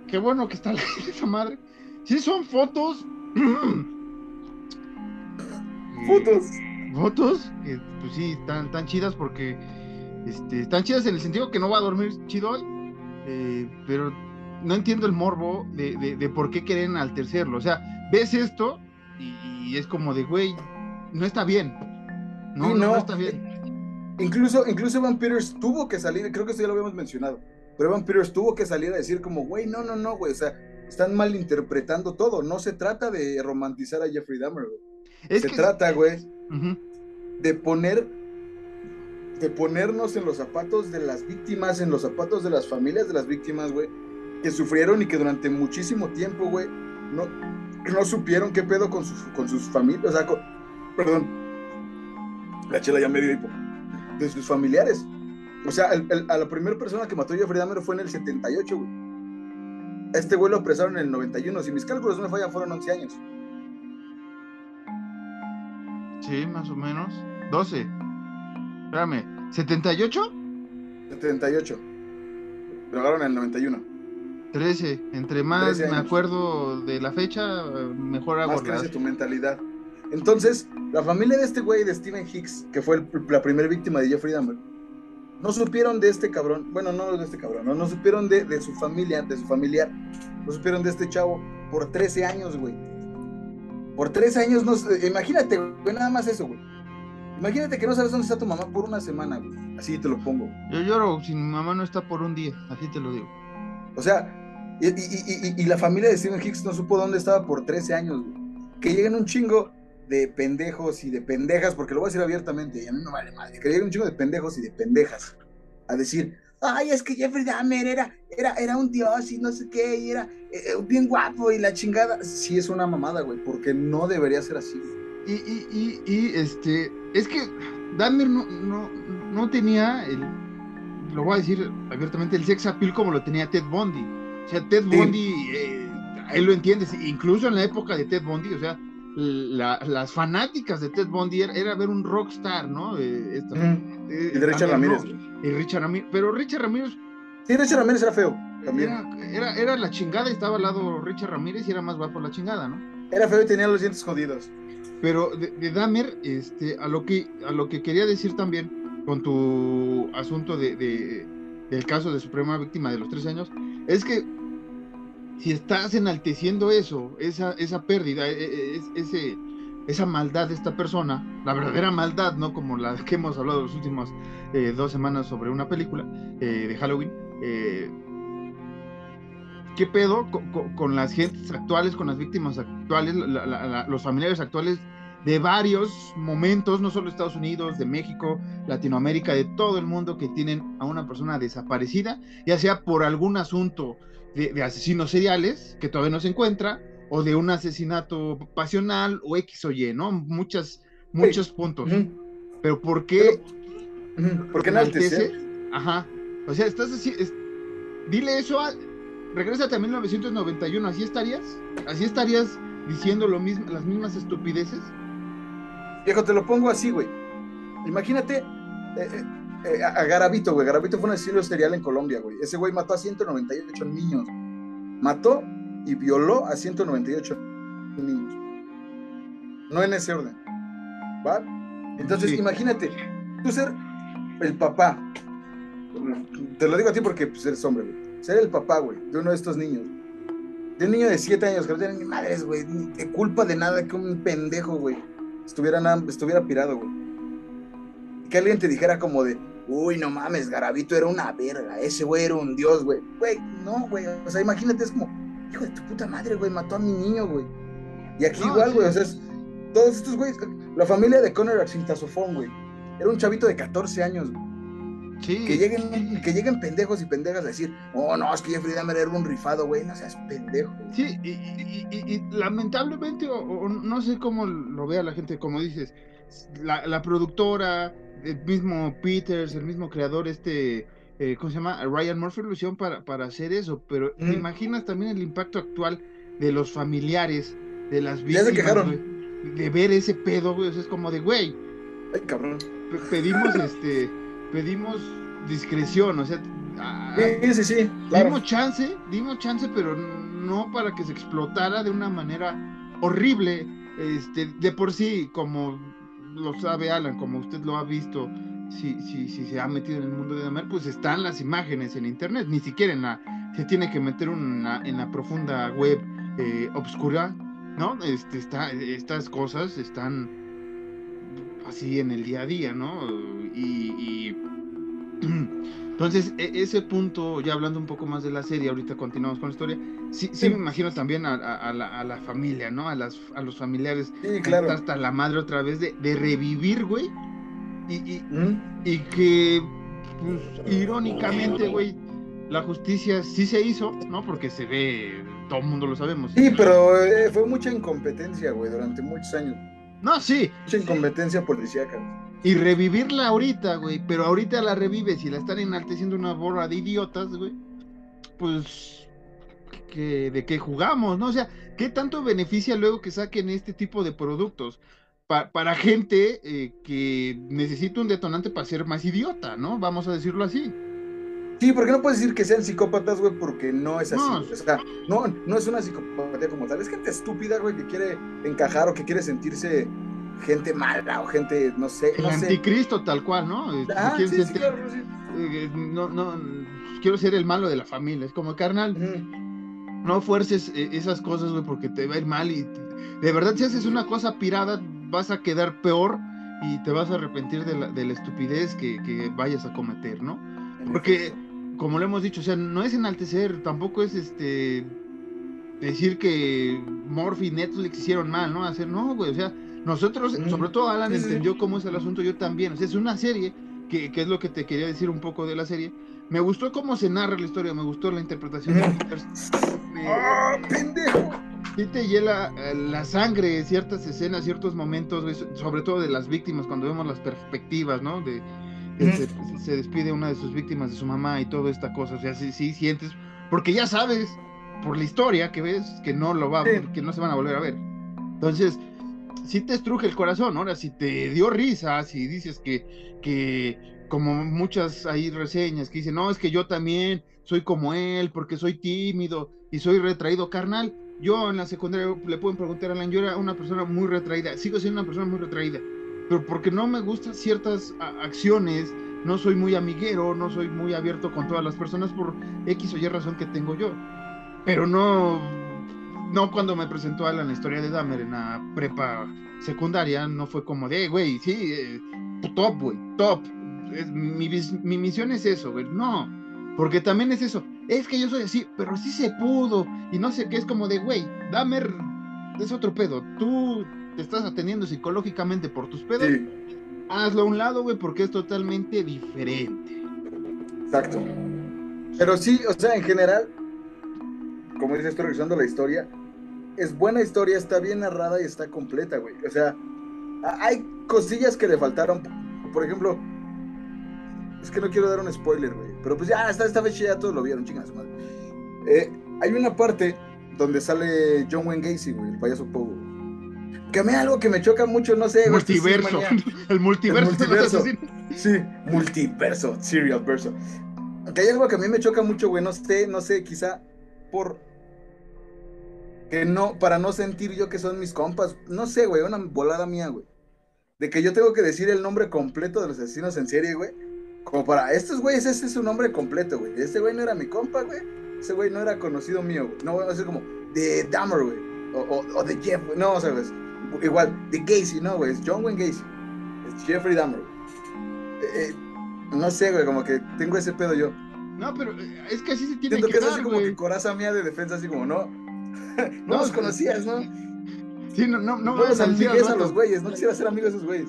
Qué bueno que está la- esa madre. Sí son fotos. Fotos. Fotos que, pues sí, están, están chidas porque. Este, están chidas en el sentido que no va a dormir chido hoy. eh, pero no entiendo el morbo de, de- de por qué quieren altercerlo. O sea, ves esto y, y es como de, güey, no está bien. No, no, está bien. Incluso, incluso Evan Peters tuvo que salir, creo que eso ya lo habíamos mencionado, pero Evan Peters tuvo que salir a decir como, güey, no, no, no, güey, o sea, están malinterpretando todo, no se trata de romantizar a Jeffrey Dahmer, güey. Es se que- trata, güey, de poner, de ponernos en los zapatos de las víctimas, en los zapatos de las familias de las víctimas, güey, que sufrieron y que durante muchísimo tiempo, güey, no, no supieron qué pedo con, sus con sus familias, o sea, con- perdón, la chela ya me dio hipo, de sus familiares. O sea, el- el- a la primera persona que mató a Jeffrey Dahmer fue en el 78, güey. Este güey lo apresaron en el 91, si mis cálculos no me fallan, fueron 11 años. Sí, más o menos. 12. Espérame. ¿78? 78. Lo agarraron en el 91. 13. Entre más 13 me acuerdo de la fecha, mejor hago más crece las- tu mentalidad. Entonces, la familia de este güey, de Steven Hicks, que fue el- la primera víctima de Jeffrey Dahmer, no supieron de este cabrón, bueno, no de este cabrón, no, no supieron de, de su familia, de su familiar, no supieron de este chavo por 13 años, güey. Por 13 años, no, imagínate, güey, nada más eso, güey. Imagínate que no sabes dónde está tu mamá por una semana, güey. Así te lo pongo. Yo lloro si mi mamá no está por un día, así te lo digo. O sea, y, y- y- y- y la familia de Steven Hicks no supo dónde estaba por 13 años, güey. Que lleguen un chingo de pendejos y de pendejas, porque lo voy a decir abiertamente, y a mí me vale madre, que lleguen un chingo de pendejos y de pendejas a decir, ay, es que Jeffrey Dahmer era, era, era un dios y no sé qué, y era eh, eh, bien guapo y la chingada. Sí es una mamada, güey, porque no debería ser así. Y, y, y, y, este, es que Dahmer no, no, no tenía el, lo voy a decir abiertamente, el sex appeal como lo tenía Ted Bundy. O sea, Ted Sí. Bundy, eh, él lo entiendes, incluso en la época de Ted Bundy, o sea, la- las fanáticas de Ted Bundy era, era ver un rockstar, ¿no? Eh, esto, eh, Y de Richard también, Ramírez, ¿no? Y Richard Ramírez, pero Richard Ramírez Sí, Richard Ramírez era feo, también. era, era, era la chingada, estaba al lado Richard Ramírez y era más guapo la chingada, ¿no? Era feo y tenía los dientes jodidos. Pero de, de Dahmer, este, a lo que a lo que quería decir también con tu asunto de, de- del caso de Suprema Víctima de los tres años, es que si estás enalteciendo eso, esa, esa pérdida, e- e- es- ese, esa maldad de esta persona, la verdadera maldad, no como la que hemos hablado las últimas eh, dos semanas sobre una película eh, de Halloween, eh, ¿Qué pedo co- co- con, las gentes actuales, con las víctimas actuales, la- los familiares actuales de varios momentos, no solo Estados Unidos, de México, Latinoamérica, de todo el mundo que tienen a una persona desaparecida, ya sea por algún asunto de, de asesinos seriales que todavía no se encuentra, o de un asesinato pasional, o X o Y, ¿no? Muchas, muchos puntos. Pero ¿por qué ujú. ¿Por qué enaltece? enaltecer? Ajá. O sea, estás así. es- Dile eso a. Regrésate a 1991. ¿Así estarías? ¿Así estarías diciendo lo mismo, las mismas estupideces? Viejo, te lo pongo así, güey. Imagínate eh, eh, eh, a Garavito, güey. Garavito fue un asesino serial en Colombia, güey. Ese güey mató a 198 niños. Mató y violó a 198 niños. No en ese orden. ¿Va? Entonces, Sí. imagínate, tú ser el papá. Te lo digo a ti porque pues, eres hombre, güey. Ser el papá, güey, de uno de estos niños. De un niño de 7 años que no tiene ni madres, güey. Ni de culpa de nada que un pendejo, güey estuviera, nada- estuviera pirado, güey. Que alguien te dijera como de, uy, no mames, Garavito era una verga, ese güey era un dios, güey. Güey, no, güey. O sea, imagínate, es como, hijo de tu puta madre, güey, mató a mi niño, güey. Y aquí No, igual, sí. güey, o sea, es- todos estos güeyes, la familia de Connor Arcintazofón, güey. Era un chavito de 14 años, güey. Sí. Que lleguen, que lleguen pendejos y pendejas a decir, oh no, es que Jeffrey Dahmer era un rifado, güey, no seas pendejo. Sí, y, y- y- y lamentablemente, o, o no sé cómo lo vea la gente, como dices, la, la productora, el mismo Peters, el mismo creador, este, eh, ¿cómo se llama? Ryan Murphy lo hicieron para, para hacer eso, pero ¿te Ujú. imaginas también el impacto actual de los familiares, de las Ya se víctimas, quejaron. de ver ese pedo, güey, o sea, es como de, güey, Ay, cabrón. pe- pedimos, este, pedimos discreción, o sea, a- Sí, sí, sí, claro. Dimos chance, dimos chance, pero no para que se explotara de una manera horrible. Este, de por sí, como lo sabe Alan, como usted lo ha visto, si, si, si se ha metido en el mundo de Dahmer, pues están las imágenes en internet, ni siquiera en la, se tiene que meter en la profunda web eh, obscura, ¿no? Este, está, estas cosas están así en el día a día, ¿no? Y entonces, e- ese punto, ya hablando un poco más de la serie, ahorita continuamos con la historia, sí, sí Sí. me imagino también a, a- a la, a la familia, ¿no? A, las, a los familiares, Sí, claro. hasta la madre otra vez de, de revivir, güey, y, y, Mm. y que, pues, irónicamente, güey, la justicia sí se hizo, ¿no? Porque se ve, todo el mundo lo sabemos. Sí, pero eh, fue mucha incompetencia, güey, durante muchos años. No, sí, Mucha incompetencia policíaca. y revivirla ahorita, güey, pero ahorita la revives y la están enalteciendo una borra de idiotas, güey, pues, que, ¿de qué jugamos, no? O sea, ¿qué tanto beneficia luego que saquen este tipo de productos? Pa- para gente eh, que necesita un detonante para ser más idiota, ¿no? Vamos a decirlo así. Sí, porque no puedes decir que sean psicópatas, güey, porque no es así. No. O sea, no, no es una psicopatía como tal. Es gente estúpida, güey, que quiere encajar o que quiere sentirse gente mala o gente, no sé, El no sé. anticristo tal cual, ¿no? Este, Ah, sí, sí, claro, sí. eh, no, no, quiero ser el malo de la familia. Es como, carnal, no fuerces eh, esas cosas, güey, porque te va a ir mal y te- de verdad si haces una cosa pirada vas a quedar peor y te vas a arrepentir de la, de la estupidez que, que vayas a cometer, ¿no? Porque. Como lo hemos dicho, o sea, no es enaltecer, tampoco es este decir que Morphy y Netflix hicieron mal, ¿no? Hacer, no, güey, o sea, nosotros, sobre todo Alan Sí, sí, sí. entendió cómo es el asunto, yo también, o sea, es una serie, que, que es lo que te quería decir un poco de la serie. Me gustó cómo se narra la historia, me gustó la interpretación de. Me- ¡Ah, pendejo! sí te hiela eh, la sangre ciertas escenas, ciertos momentos, güey, sobre todo de las víctimas, cuando vemos las perspectivas, ¿no? De, se, se despide una de sus víctimas de su mamá y toda esta cosa, o sea, sí, sí sientes, porque ya sabes, por la historia que ves, que no lo va, Sí. que no se van a volver a ver. Entonces, sí te estruje el corazón, ahora si te dio risa, si dices que, que como muchas hay reseñas que dicen, no, es que yo también soy como él, porque soy tímido y soy retraído, carnal. Yo en la secundaria le pueden preguntar a Alan, yo era una persona muy retraída, sigo siendo una persona muy retraída, pero porque no me gustan ciertas acciones, no soy muy amiguero, no soy muy abierto con todas las personas por X o Y razón que tengo yo. Pero no, no cuando me presentó Alan la historia de Dahmer en la prepa secundaria, no fue como de, "Eh, güey, sí, eh, top, güey, top. Es- mi, mi misión es eso, güey. No, porque también es eso. Es que yo soy así, pero sí se pudo. Y no sé qué, es como de, güey, Dahmer es otro pedo. Tú te estás atendiendo psicológicamente por tus pedos. Sí, Hazlo a un lado, güey, porque es totalmente diferente. exacto. Pero sí, o sea, en general, como dices, estoy revisando la historia. Es buena historia, está bien narrada y está completa, güey. O sea, hay cosillas que le faltaron. Por ejemplo, es que no quiero dar un spoiler, güey. Pero pues ya, esta, esta vez ya todos lo vieron, su madre. Eh, hay una parte donde sale John Wayne Gacy, güey, el payaso Pogo. Que a mí algo que me choca mucho, no sé, güey, multiverso. el multiverso. El multiverso. Sí, multiverso, serial verso. Que hay algo que a mí me choca mucho, güey, no sé, no sé, quizá por que no, para no sentir yo que son mis compas, no sé, güey, una volada mía, güey. De que yo tengo que decir el nombre completo de los asesinos en serie, güey. Como para estos güeyes, ese es su nombre completo, güey. Este güey no era mi compa, güey. Ese güey no era conocido mío, güey. No voy a decir como de Dahmer, güey. O, o, o de Jeff, güey. No, o sea, es igual, de Gacy, no, güey. Es John Wayne Gacy. Es Jeffrey Dahmer. Eh, eh, no sé, güey, como que tengo ese pedo yo. No, pero eh, es que así se tiene Siento que que es así como que coraza mía de defensa, así como, no. no, No, los conocías, ¿no? Sí, no, no, no No, los a amigues los güeyes, no quisiera ser amigo de esos güeyes.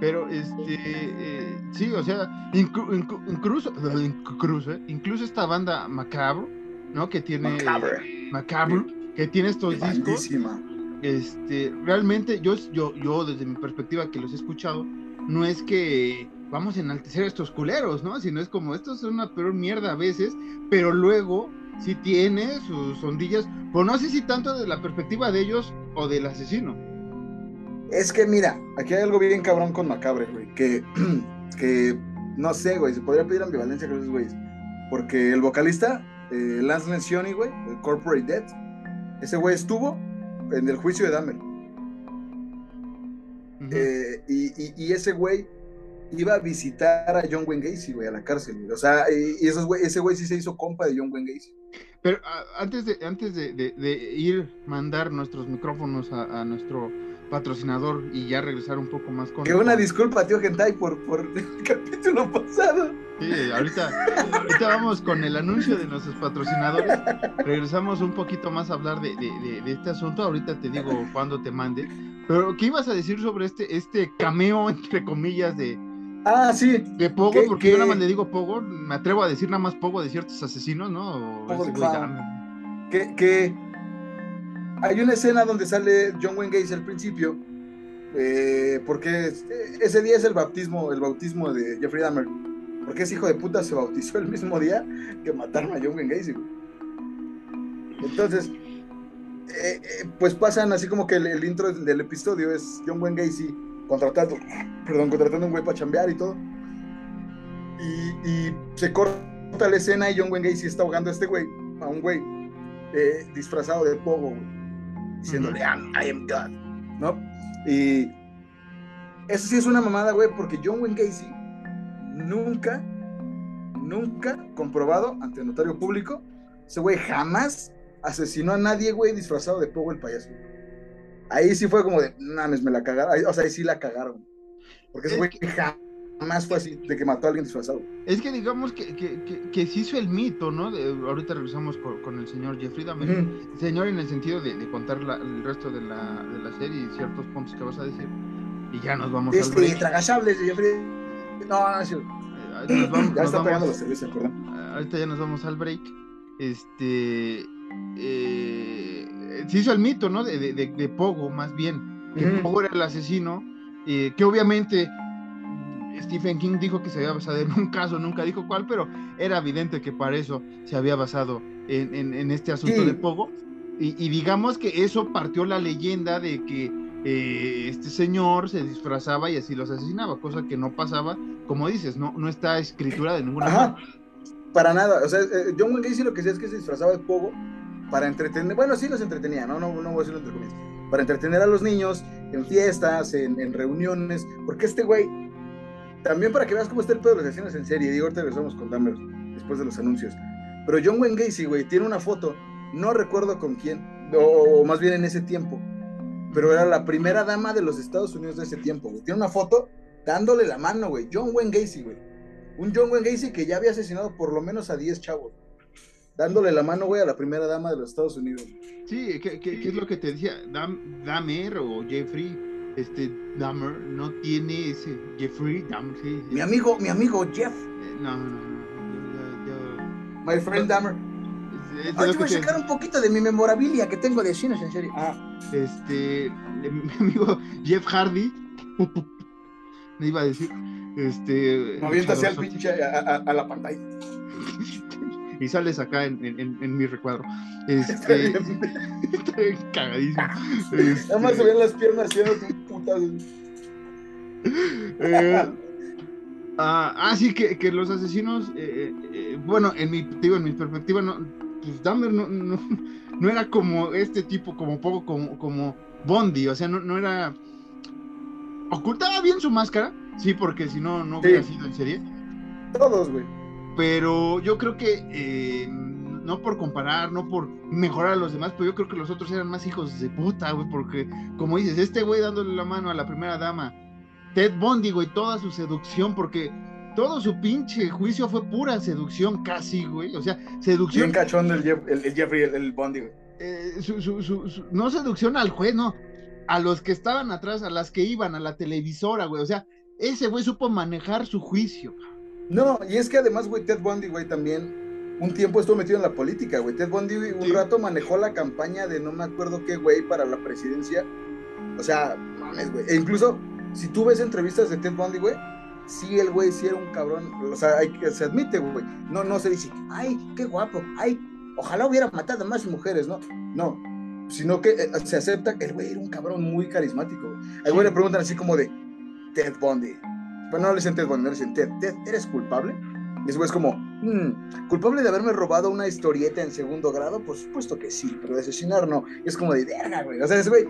Pero, este, eh, sí, o sea, inclu- inclu- incluso, incluso, eh, incluso esta banda Macabro, ¿no? Que tiene... Macabre. Macabro, que tiene estos discos, Bandísima. Este, realmente yo, yo, yo desde mi perspectiva que los he escuchado, no es que vamos a enaltecer a estos culeros, ¿no? Sino es como, esto es una peor mierda a veces, pero luego sí tiene sus ondillas, pues no sé si tanto de la perspectiva de ellos o del asesino. Es que mira, aquí hay algo bien cabrón con Macabre, güey. Que, que no sé, güey. Se podría pedir ambivalencia con esos güeyes. Porque el vocalista, eh, Lance Lencioni, güey, el Corporate Death, ese güey estuvo en el juicio de Dahmer. Eh, y, y- y ese güey iba a visitar a John Wayne Gacy, güey, a la cárcel. güey. O sea, y, y esos güey, ese güey sí se hizo compa de John Wayne Gacy. Pero a- antes de, antes de, de- de ir mandar nuestros micrófonos a, a nuestro patrocinador y ya regresar un poco más con... Que una disculpa, tío Gentai, por, por el capítulo pasado. Sí, ahorita, ahorita vamos con el anuncio de nuestros patrocinadores. Regresamos un poquito más a hablar de, de- de- de este asunto. Ahorita te digo cuándo te mande. Pero, ¿qué ibas a decir sobre este, este cameo, entre comillas, de, Ah, sí. de Pogo? ¿Qué- Porque yo nada más le digo Pogo. Me atrevo a decir nada más Pogo de ciertos asesinos, ¿no? O Pogo ese que hay una escena donde sale John Wayne Gacy al principio, eh, porque es- ese día es el bautismo, el bautismo de Jeffrey Dahmer, porque ese hijo de puta se bautizó el mismo día que mataron a John Wayne Gacy. Entonces, eh, eh, pues pasan así como que el, intro del, episodio es John Wayne Gacy contratando, perdón, contratando un güey para chambear y todo. Y, y se corta la escena y John Wayne Gacy está ahogando a este güey, a un güey disfrazado de Pogo, güey, diciéndole, "I'm- I am God, ¿no? Y eso sí es una mamada, güey, porque John Wayne Gacy nunca, nunca comprobado ante el notario público, ese güey jamás asesinó a nadie, güey, disfrazado de Pogo el payaso. Ahí sí fue como de, mames, me la cagaron, o sea, ahí sí la cagaron. Porque ese Es güey que- jamás fue así, de que mató a alguien disfrazado. Es que digamos que, que, que, que se hizo el mito, ¿no? De- ahorita regresamos con, con el señor Jeffrey Dahmer. Señor, en el sentido de, de contar la- el resto de la, de la serie y ciertos puntos que vas a decir. Y ya nos vamos al Este, break. tragasables de Jeffrey. No, no, sí. Eh, nos vamos- Ya nos está pegando la cerveza, perdón. ahorita ya nos vamos al break. Este. eh, se hizo el mito, ¿no? De, de, Pogo, más bien. Que Ujú. Pogo era el asesino. eh, que obviamente mm, Stephen King dijo que se había basado en un caso, nunca dijo cuál, pero era evidente que para eso se había basado en, en- en este asunto Sí. de Pogo. Y, y digamos que eso partió la leyenda de que eh, este señor se disfrazaba y así los asesinaba, cosa que no pasaba, como dices, no, no está escritura de ninguna Ajá. manera. Para nada. O sea, eh, John Wayne Gacy lo que hacía es que se disfrazaba de pogo para entretener. Bueno, sí los entretenía, no, no, no voy a decirlo entre comillas. Para entretener a los niños en fiestas, en, en reuniones. Porque este güey, también para que veas cómo está el pedo de las asesinos en serie. Digo, ahorita regresamos con Dahmer después de los anuncios. Pero John Wayne Gacy, güey, tiene una foto. No recuerdo con quién, o, más bien en ese tiempo. Pero era la primera dama de los Estados Unidos de ese tiempo, güey. Tiene una foto dándole la mano, güey. John Wayne Gacy, güey. Un John Wayne Gacy que ya había asesinado por lo menos a 10 chavos. Dándole la mano, güey, a la primera dama de los Estados Unidos. Sí, ¿qué, qué- qué es lo que te decía? Dam- Dahmer o Jeffrey, este Dahmer, no tiene ese Jeffrey Dahmer, sí. Mi amigo, mi amigo Jeff, Eh, No, no, no, no, yo- yo- my friend Dahmer. es- voy a te- sacar un poquito de mi memorabilia que tengo de cines en serie. Ah, este, mi amigo Jeff Hardy, me iba a decir, este, hacia el luchador, pinche a, a- a la pantalla. Y sales acá en, en- en- en mi recuadro, este, está cagadísimo, Este, Nada más se ven las piernas haciendo un putazo. Eh, ah, ah, sí, que, que los asesinos, eh, eh, bueno, en mi, digo, en mi perspectiva, no, pues Dahmer no, no, no era como este tipo, como poco como, como Bondi, o sea, no, no era... Ocultaba bien su máscara, sí, porque si no, no hubiera Sí. sido en serie, Todos, güey. Pero yo creo que, eh, no por comparar, no por mejorar a los demás, pero yo creo que los otros eran más hijos de puta, güey, porque, como dices, este güey dándole la mano a la primera dama, Ted Bundy, güey, toda su seducción, porque todo su pinche juicio fue pura seducción, casi, güey, o sea, Bien seducción, cachón el, Jeff- el, el Jeffrey, el, el Bondi, güey. eh, su- su- su- su- no seducción al juez, no, a los que estaban atrás, a las que iban, a la televisora, güey, o sea, ese güey supo manejar su juicio. No, y es que además, güey, Ted Bundy, güey, también un tiempo estuvo metido en la política, güey. Ted Bundy un Sí. rato manejó la campaña de no me acuerdo qué, güey, para la presidencia. O sea, mames, güey. E incluso, si tú ves entrevistas de Ted Bundy, güey, sí, el güey sí era un cabrón. O sea, hay que, se admite, güey. No, no se dice, ay, qué guapo, ay, ojalá hubiera matado a más mujeres, ¿no? No. Sino que eh, se acepta que el güey era un cabrón muy carismático. güey. Al güey le preguntan así como de Ted Bundy. Pero no le dicen Ted Bundy, no le. Ted, ¿eres culpable? Y es como, "Hmm, ¿culpable de haberme robado una historieta en segundo grado? Por supuesto que sí, pero de asesinar no. Es como de verga, güey. O sea, ese güey.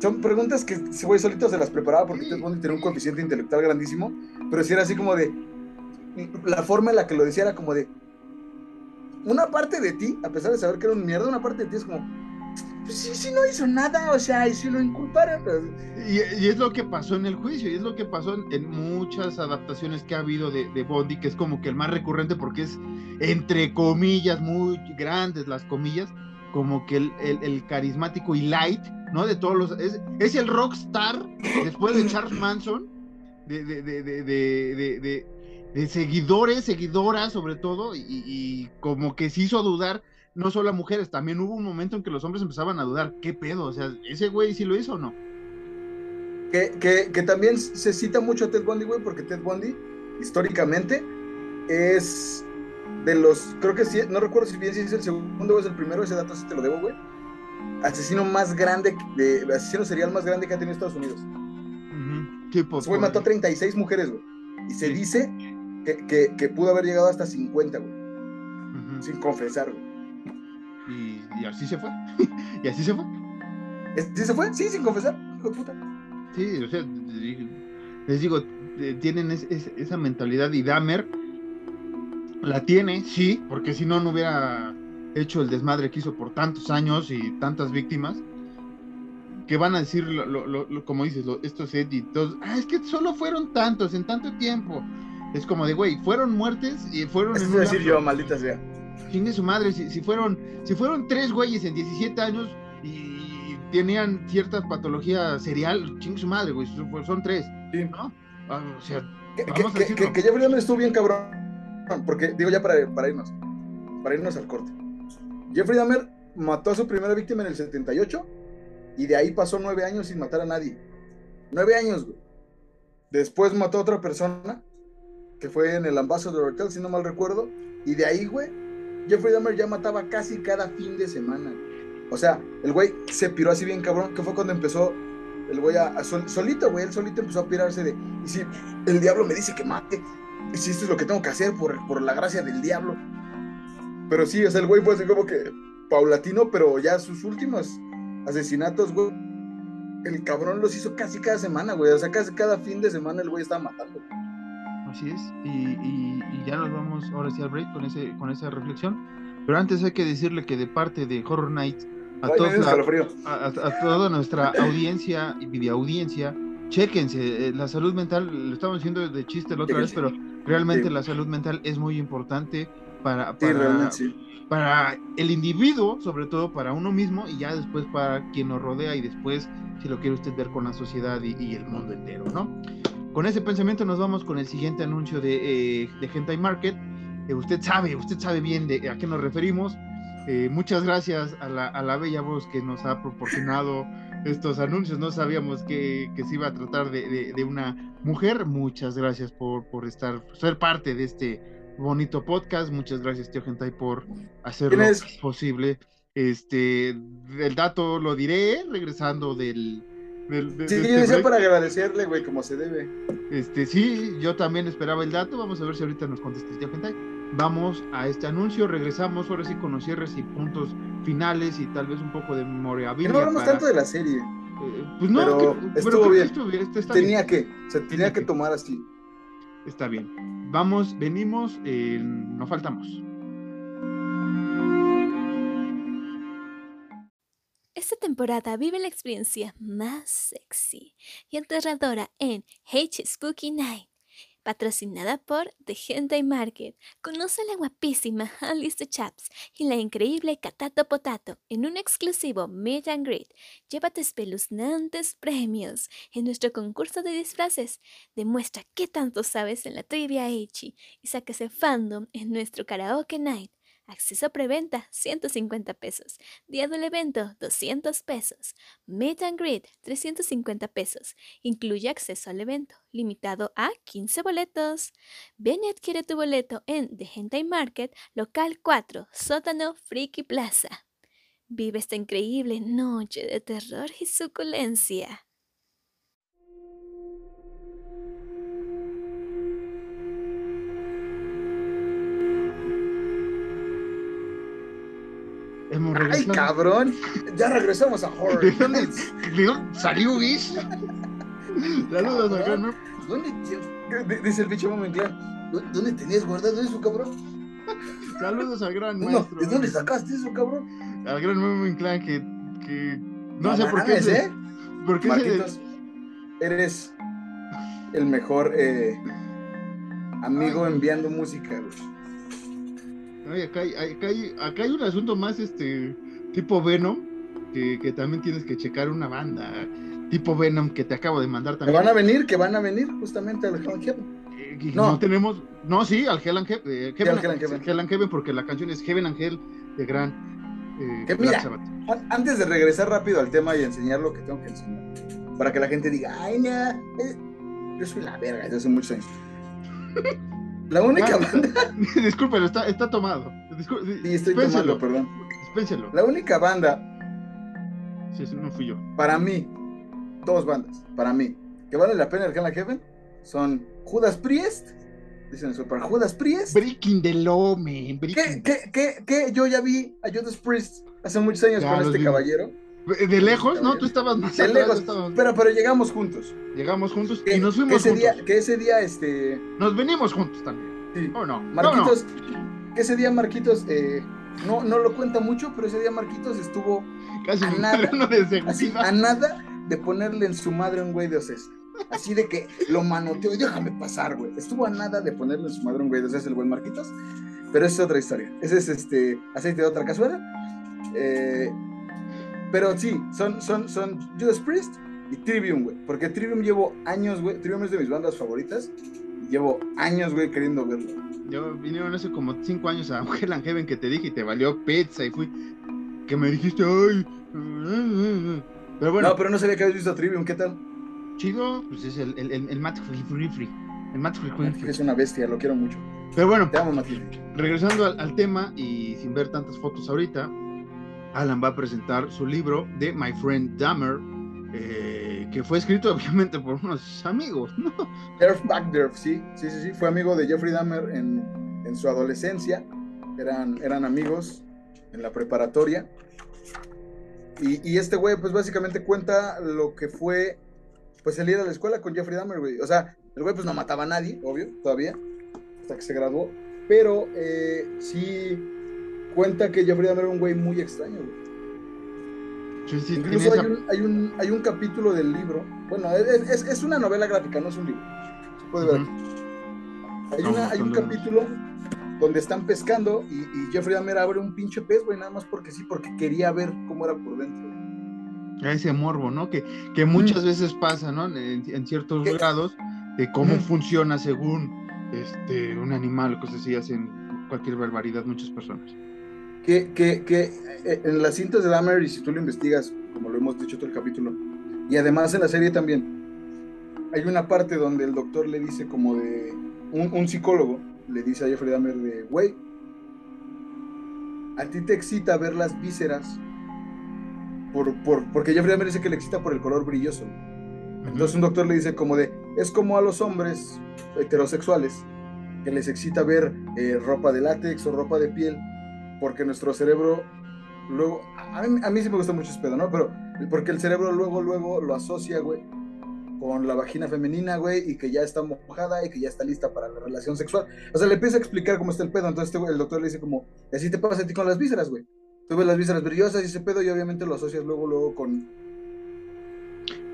Son preguntas que ese güey solito se las preparaba porque Sí. Tenía un coeficiente intelectual grandísimo. Pero sí era así como de. La forma en la que lo decía era como de. Una parte de ti, a pesar de saber que era un mierda, una parte de ti es como. Pues sí, sí, no hizo nada, o sea, y si lo inculparon. pues, Y, y es lo que pasó en el juicio, y es lo que pasó en, en muchas adaptaciones que ha habido de, de Bondi, que es como que el más recurrente porque es, entre comillas, muy grandes las comillas, como que el, el- el carismático y light, ¿no? De todos los... Es, es el rockstar, después de Charles Manson, de, de, de, de, de, de- de- de seguidores, seguidoras sobre todo, y, y como que se hizo dudar no solo a mujeres, también hubo un momento en que los hombres empezaban a dudar, ¿qué pedo? O sea, ¿ese güey sí lo hizo o no? Que, que, que también se cita mucho a Ted Bundy, güey, porque Ted Bundy, históricamente, es de los, creo que sí, no recuerdo si bien si es el segundo o es el primero, ese dato sí te lo debo, güey. Asesino más grande, de, asesino serial más grande que ha tenido Estados Unidos. Ese güey mató a 36 mujeres, güey. Y se Sí. dice que, que, que pudo haber llegado hasta 50, güey, sin confesar, güey. Y, así se fue. y así se fue. ¿Es- ¿Sí se fue? Sí, sin confesar, hijo de puta. Sí, o sea, les digo, eh, tienen es- es- esa mentalidad y Dahmer la tiene, sí, porque si no, no hubiera hecho el desmadre que hizo por tantos años y tantas víctimas. Que van a decir, lo, lo- lo- lo- como dices, estos editores, ah, es que solo fueron tantos en tanto tiempo. Es como de, güey, fueron muertes y fueron Eso en un decir lapso- yo, maldita sea. Chingue su madre, si, si fueron, si fueron tres güeyes en 17 años y tenían cierta patología serial, chingue su madre, güey, son, pues, son tres, Sí. ¿no? Ah, o sea, Que, Vamos que, estuvo bien cabrón. Porque, digo ya para, para irnos, para irnos al corte. Jeffrey Dahmer mató a su primera víctima en el 78 y de ahí pasó nueve años sin matar a nadie. Nueve años, güey. Después mató a otra persona que fue en el Ambassador Hotel, si no mal recuerdo. Y de ahí, güey, Jeffrey Dahmer ya mataba casi cada fin de semana. O sea, el güey se piró así bien cabrón, que fue cuando empezó el güey a, a sol- solito, güey, él solito empezó a pirarse de, y si el diablo me dice que mate, y si esto es lo que tengo que hacer por, por la gracia del diablo. Pero sí, o sea, el güey fue así como que paulatino, pero ya sus últimos asesinatos, güey, el cabrón los hizo casi cada semana, güey, o sea, casi cada fin de semana el güey estaba matando. Así es, y, y- y ya nos vamos ahora sí al break con, ese, con esa reflexión, pero antes hay que decirle que de parte de Horror Nights, a, Ay, escalofrío. a, toda nuestra audiencia y videoaudiencia, chéquense, eh, la salud mental, lo estamos diciendo de chiste la otra vez, pero realmente Sí. la salud mental es muy importante para, para, realmente sí. para el individuo, sobre todo para uno mismo, y ya después para quien nos rodea, y después, si lo quiere usted ver con la sociedad y, y el mundo entero, ¿no? Con ese pensamiento nos vamos con el siguiente anuncio de, eh, de Hentai Market. Eh, usted sabe, usted sabe bien de a qué nos referimos. Eh, muchas gracias a la, a la bella voz que nos ha proporcionado estos anuncios. No sabíamos que, que se iba a tratar de, de- de una mujer. Muchas gracias por, por estar, ser parte de este bonito podcast. Muchas gracias, tío Gentai, por hacerlo ¿Quién es? posible. Este, el dato lo diré regresando del. del- de- Sí, de este para agradecerle, güey, como se debe. Este, sí, yo también esperaba el dato. Vamos a ver si ahorita nos contesta tío Gentai. Vamos a este anuncio, regresamos ahora sí con los cierres y puntos finales y tal vez un poco de memorabilia. no hablamos para- tanto de la serie. eh, pues no, pero que- pero estuvo que bien. estuvo bien, este está bien. Tenía que, se tenía Tenía que que. tomar así. Está bien. Vamos, venimos, eh, no faltamos. Esta temporada vive la experiencia más sexy y aterradora en H Spooky Night. Patrocinada por The Hentai Market. Conoce a la guapísima Alice Chaps y la increíble Katato Potato en un exclusivo Meet and Greet. Llévate espeluznantes premios en nuestro concurso de disfraces. Demuestra qué tanto sabes en la trivia Echi y saca ese fandom en nuestro karaoke night. Acceso preventa 150 pesos. Día del evento 200 pesos. Meet and greet 350 pesos. Incluye acceso al evento, limitado a 15 boletos. Ven y adquiere tu boleto en The Hentai Market, local 4, sótano Friki Plaza. Vive esta increíble noche de terror y suculencia. Hemos Ay, cabrón. Ya regresamos a horror. ¿De dónde, de dónde salió, Guis? Saludos a Cabrón. Carmen. ¿Dónde te- Dice el bicho Momenclan. ¿Dó- ¿Dónde tenías guardado eso, cabrón? Saludos al gran No, maestro. ¿De dónde sacaste eso, cabrón? Al gran Memo Inclán que, que no, sé por qué se, ¿eh? por qué se- Marquitos, eres el mejor eh, amigo enviando música, güey. Acá, hay, acá, hay, acá hay un asunto más este tipo Venom que, que también tienes que checar una banda tipo Venom que te acabo de mandar Que también. van a venir, que van a venir justamente al Hell Heaven. Eh, No. no. tenemos, no, sí, al Hell and Heaven, eh, Heaven, al Hell and Heaven. Hell and Heaven, porque la canción es Heaven and Hell de gran eh, Que mira. Antes de regresar rápido al tema y enseñar lo que tengo que enseñar, para que la gente diga, ay, no, eh, yo soy la verga desde hace muchos años. La única Ah, banda, Discúlpelo, está, está tomado. Discul- sí, estoy tomando, perdón. dispénselo. La única banda, Sí, no fui yo. para mí, dos bandas, para mí, que vale la pena el Hell and Heaven, son Judas Priest, dicen eso, para Judas Priest, Breaking the law, man. que, Breaking. que, que, que yo ya vi a Judas Priest hace muchos años Ya con este vi. caballero, De lejos, ¿no? Tú estabas más de lejos, yo estaba- pero, pero llegamos juntos. Llegamos juntos Que, y nos que fuimos ese juntos. día, que ese día, este, Nos venimos juntos también. sí, ¿O no? Marquitos, que ese día Marquitos, eh, no, no lo cuenta mucho, pero ese día Marquitos estuvo No, no. Casi a nada, de así, a nada de ponerle en su madre un güey de Ocesa. Así de que lo manoteó y déjame pasar, güey. Estuvo a nada de ponerle en su madre a un güey de Ocesa, el buen Marquitos. Pero esa es otra historia. Ese es este aceite de otra cazuela. Eh, pero sí, son, son, son Judas Priest y Trivium, güey. Porque Trivium llevo años, güey. Trivium es de mis bandas favoritas. Y llevo años, güey, queriendo verlo. Yo vinieron hace como cinco años a Hell and Heaven que te dije y te valió pizza y fui. Que me dijiste, ay. Pero bueno, no, pero no sabía que habías visto a Trivium. ¿Qué tal? chido, pues es el, el, el, el Matt Free. El Matt Free. Es una bestia, lo quiero mucho. Pero bueno, Te amo, regresando al, al tema y sin ver tantas fotos ahorita, Alan va a presentar su libro de My Friend Dahmer, eh, que fue escrito obviamente por unos amigos, ¿no? Derf Backderf, sí, sí, sí, sí. Fue amigo de Jeffrey Dahmer en, en su adolescencia. Eran, eran amigos en la preparatoria. Y, y este güey, pues básicamente cuenta lo que fue, pues el ir a la escuela con Jeffrey Dahmer, güey. O sea, el güey pues no mataba a nadie, obvio, todavía, hasta que se graduó. Pero eh, sí cuenta que Jeffrey Dahmer era un güey muy extraño. Sí, sí, Incluso esa- hay un, hay, un, hay un capítulo del libro. Bueno, es, es- es una novela gráfica, no es un libro. Se puede ver. Ujú. Hay, No, una, hay un cuando- capítulo donde están pescando y, y Jeffrey Dahmer abre un pinche pez, güey, nada más porque sí, porque quería ver cómo era por dentro. ese morbo, ¿no? Que, que muchas veces pasa, ¿no? En, en ciertos ¿Qué? grados, de cómo Ujú. funciona según este, un animal, cosas así, hacen cualquier barbaridad muchas personas. Que, que, que eh, en las cintas de Dahmer, y si tú lo investigas, como lo hemos dicho todo el capítulo, y además en la serie también, hay una parte donde el doctor le dice como de, un, un psicólogo le dice a Jeffrey Dahmer de, güey, a ti te excita ver las vísceras, por, por, porque Jeffrey Dahmer dice que le excita por el color brilloso. Entonces un doctor le dice como de, es como a los hombres heterosexuales, que les excita ver eh, ropa de látex o ropa de piel, porque nuestro cerebro luego, a mí, a mí sí me gusta mucho ese pedo, ¿no? Pero porque el cerebro luego, luego lo asocia, güey, con la vagina femenina, güey, y que ya está mojada y que ya está lista para la relación sexual. O sea, le empieza a explicar cómo está el pedo, entonces este güey- el doctor le dice como, "Y así te pasa a ti con las vísceras, güey. Tú ves las vísceras brillosas y ese pedo y obviamente lo asocias luego, luego con...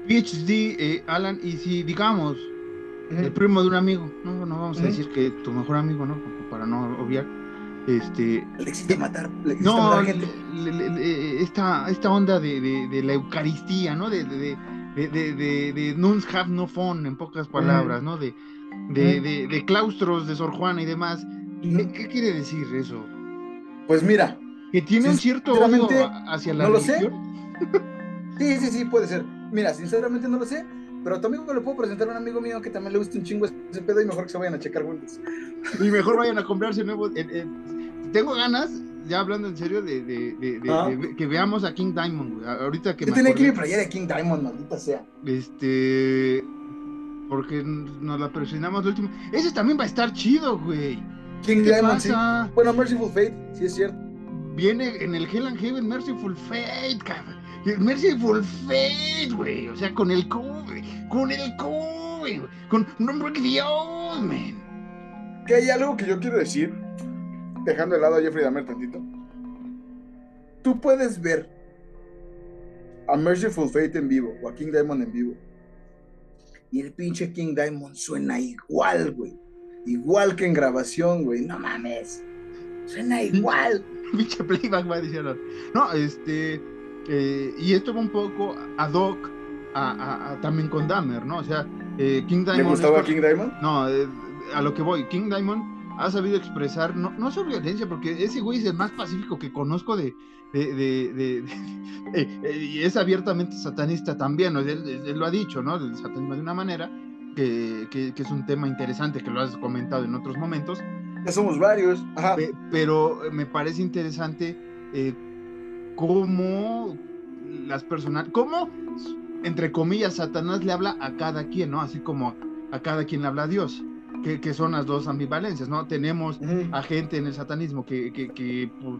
PhD, eh, Alan, y si digamos el primo de un amigo, no, no vamos a decir que tu mejor amigo, ¿no? Para no obviar. Este, Le excita matar, le no, matar gente. le- esta, esta onda de, de- de la Eucaristía, ¿no? De, de, de, nuns have no fun, en pocas palabras, ¿no? De, de, claustros de Sor Juana y demás. ¿Qué, qué quiere decir eso? Pues mira, ¿Que tiene un cierto odio hacia la no lo sé. sí, sí, sí, puede ser. Mira, sinceramente no lo sé, pero tu amigo le puedo presentar a un amigo mío que también le gusta un chingo ese pedo y mejor que se vayan a checar juntos. Y mejor vayan a comprarse nuevos. eh, eh, tengo ganas, ya hablando en serio, de, de- de- de- Ah. de- que veamos a King Diamond, güey. Ahorita que Yo me tenía que ir para allá de King Diamond, maldita sea. Este. Porque nos la presionamos el último. Ese también va a estar chido, güey. King ¿Qué Diamond, sí. Bueno, Merciful Fate, sí es cierto. Viene en el Hell and Heaven Merciful Fate, cabrón. Merciful Fate, güey. O sea, con el cobre. Con el güey. Con nombre de Dios, man. Que hay algo que yo quiero decir, dejando de lado a Jeffrey Dahmer tantito. Tú puedes ver a Merciful Fate en vivo o a King Diamond en vivo. Y el pinche King Diamond suena igual, güey. Igual que en grabación, güey. No mames. Suena igual. Pinche playback va ahora. No, este. eh, y esto va un poco ad hoc a, a- a- también con Dahmer, ¿no? O sea, eh, King Diamond. ¿Le gustaba King Diamond? No, eh, a lo que voy, King Diamond ha sabido expresar, no, no su violencia, porque ese güey es el más pacífico que conozco de. de, de- de- eh, eh, y es abiertamente satanista también, ¿no? él, él lo ha dicho, ¿no? Del satanismo de una manera, que, que- que es un tema interesante, que lo has comentado en otros momentos, Ya somos varios. Ajá. Pe- pero me parece interesante eh, cómo las personas, cómo, entre comillas, Satanás le habla a cada quien, ¿no? Así como a cada quien le habla a Dios, que, que son las dos ambivalencias, ¿no? Tenemos a gente en el satanismo que, que- que, pues,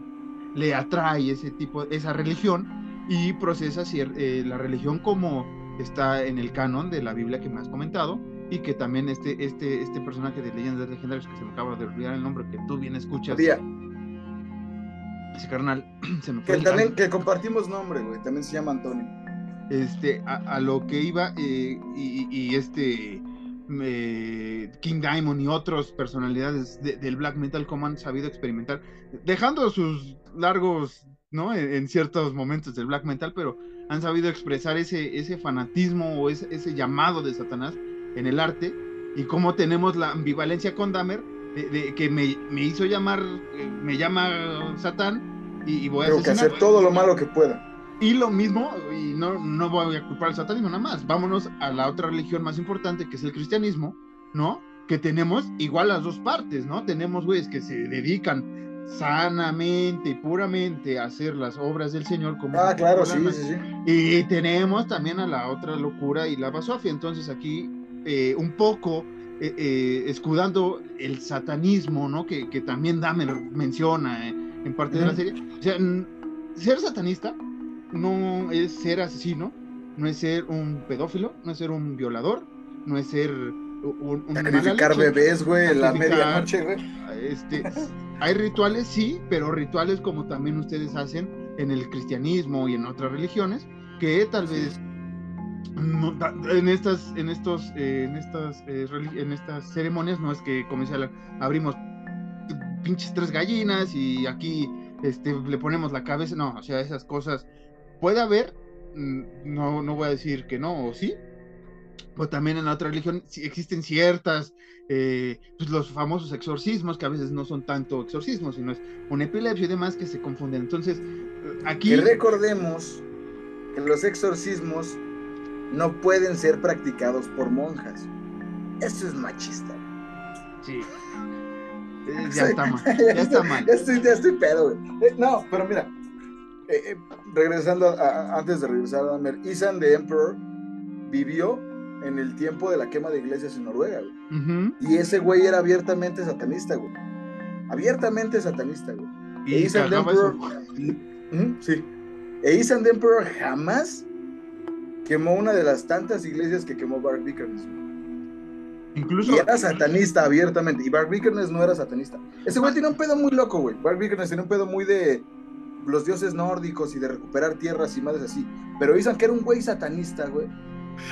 le atrae ese tipo, esa religión y procesa eh, la religión como está en el canon de la Biblia que me has comentado y que también este, este, este personaje de Leyendas Legendarias que se me acaba de olvidar el nombre que tú bien escuchas Día. ese carnal se me fue Que también, que compartimos nombre, güey. También se llama Antonio. este a, a lo que iba eh, y, y este eh, King Diamond y otras personalidades de- del black metal como han sabido experimentar dejando sus largos no en, en ciertos momentos del black metal pero han sabido expresar ese ese fanatismo o ese, ese llamado de Satanás en el arte y cómo tenemos la ambivalencia con Dahmer de, de que me, me hizo llamar eh, me llama Satán y, y voy a Tengo que asesinar hacer todo lo malo que pueda. Y lo mismo, y no, no voy a culpar al satanismo nada más, vámonos a la otra religión más importante que es el cristianismo, ¿no? Que tenemos igual las dos partes, ¿no? Tenemos güeyes que se dedican sanamente y puramente a hacer las obras del Señor como Ah, claro, sí, sí, sí. Y tenemos también a la otra locura y la basofia. Entonces aquí eh, un poco eh, eh, escudando el satanismo, ¿no? Que, que también Dahmer menciona eh, en parte de la serie. O sea, ser satanista no es ser asesino, no es ser un pedófilo, no es ser un violador, no es ser un, Sacrificar bebés, güey, en la medianoche, güey. este, hay rituales, sí, pero rituales como también ustedes hacen en el cristianismo y en otras religiones, que tal vez no- en estas, en estos, eh, en estas, eh, en estas ceremonias no es que como decía, abrimos pinches tres gallinas y aquí este, le ponemos la cabeza, no, o sea, esas cosas puede haber, mm, no, no voy a decir que no, o sí, pero también en la otra religión existen ciertas, eh, pues los famosos exorcismos, que a veces no son tanto exorcismos, sino es una epilepsia y demás que se confunden. Entonces, eh, aquí... Que recordemos que los exorcismos no pueden ser practicados por monjas. Eso es machista. Sí. Eh, ya está mal, ya está mal. Ya estoy, ya estoy pedo, güey. Eh, no, pero mira, eh, eh, regresando a- a- antes de regresar a Dahmer, Isan the Emperor vivió en el tiempo de la quema de iglesias en Noruega, güey. Y ese güey era abiertamente satanista, güey. Abiertamente satanista, güey. Y E Isan the Emperor. Sí. E Isan the Emperor jamás quemó una de las tantas iglesias que quemó Bart güey. Incluso Y era satanista abiertamente. Y Bart Vikernes no era satanista. Ese güey tiene un pedo muy loco, güey. Bart Vikernes tiene un pedo muy de los dioses nórdicos y de recuperar tierras y madres así. Pero Isan, que era un güey satanista, güey,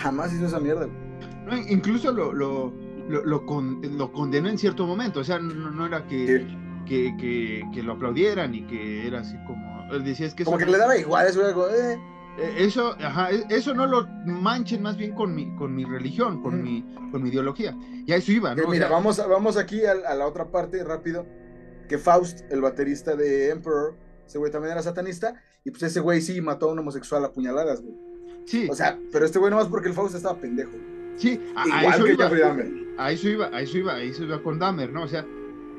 jamás hizo esa mierda, güey. No, incluso lo, lo, lo, lo, con- lo condenó en cierto momento, o sea, no, no era que, que, que, que lo aplaudieran y que era así como, él decía, es que Como que no- le daba igual, eso era como, eh. eh, eso, ajá, e- eso no lo manchen más bien con mi, con mi religión, con, mi, con mi ideología, y a eso iba, ¿no? O mira, sea, vamos, vamos aquí a, a la otra parte rápido. Que Faust, el baterista de Emperor, ese güey también era satanista. Y pues ese güey sí mató a un homosexual a puñaladas, güey. sí, O sea, pero este güey nomás porque el Faust estaba pendejo. sí, a, a Igual eso que iba. Dahmer. A eso iba, a eso iba, a eso iba con Dahmer, ¿no? O sea,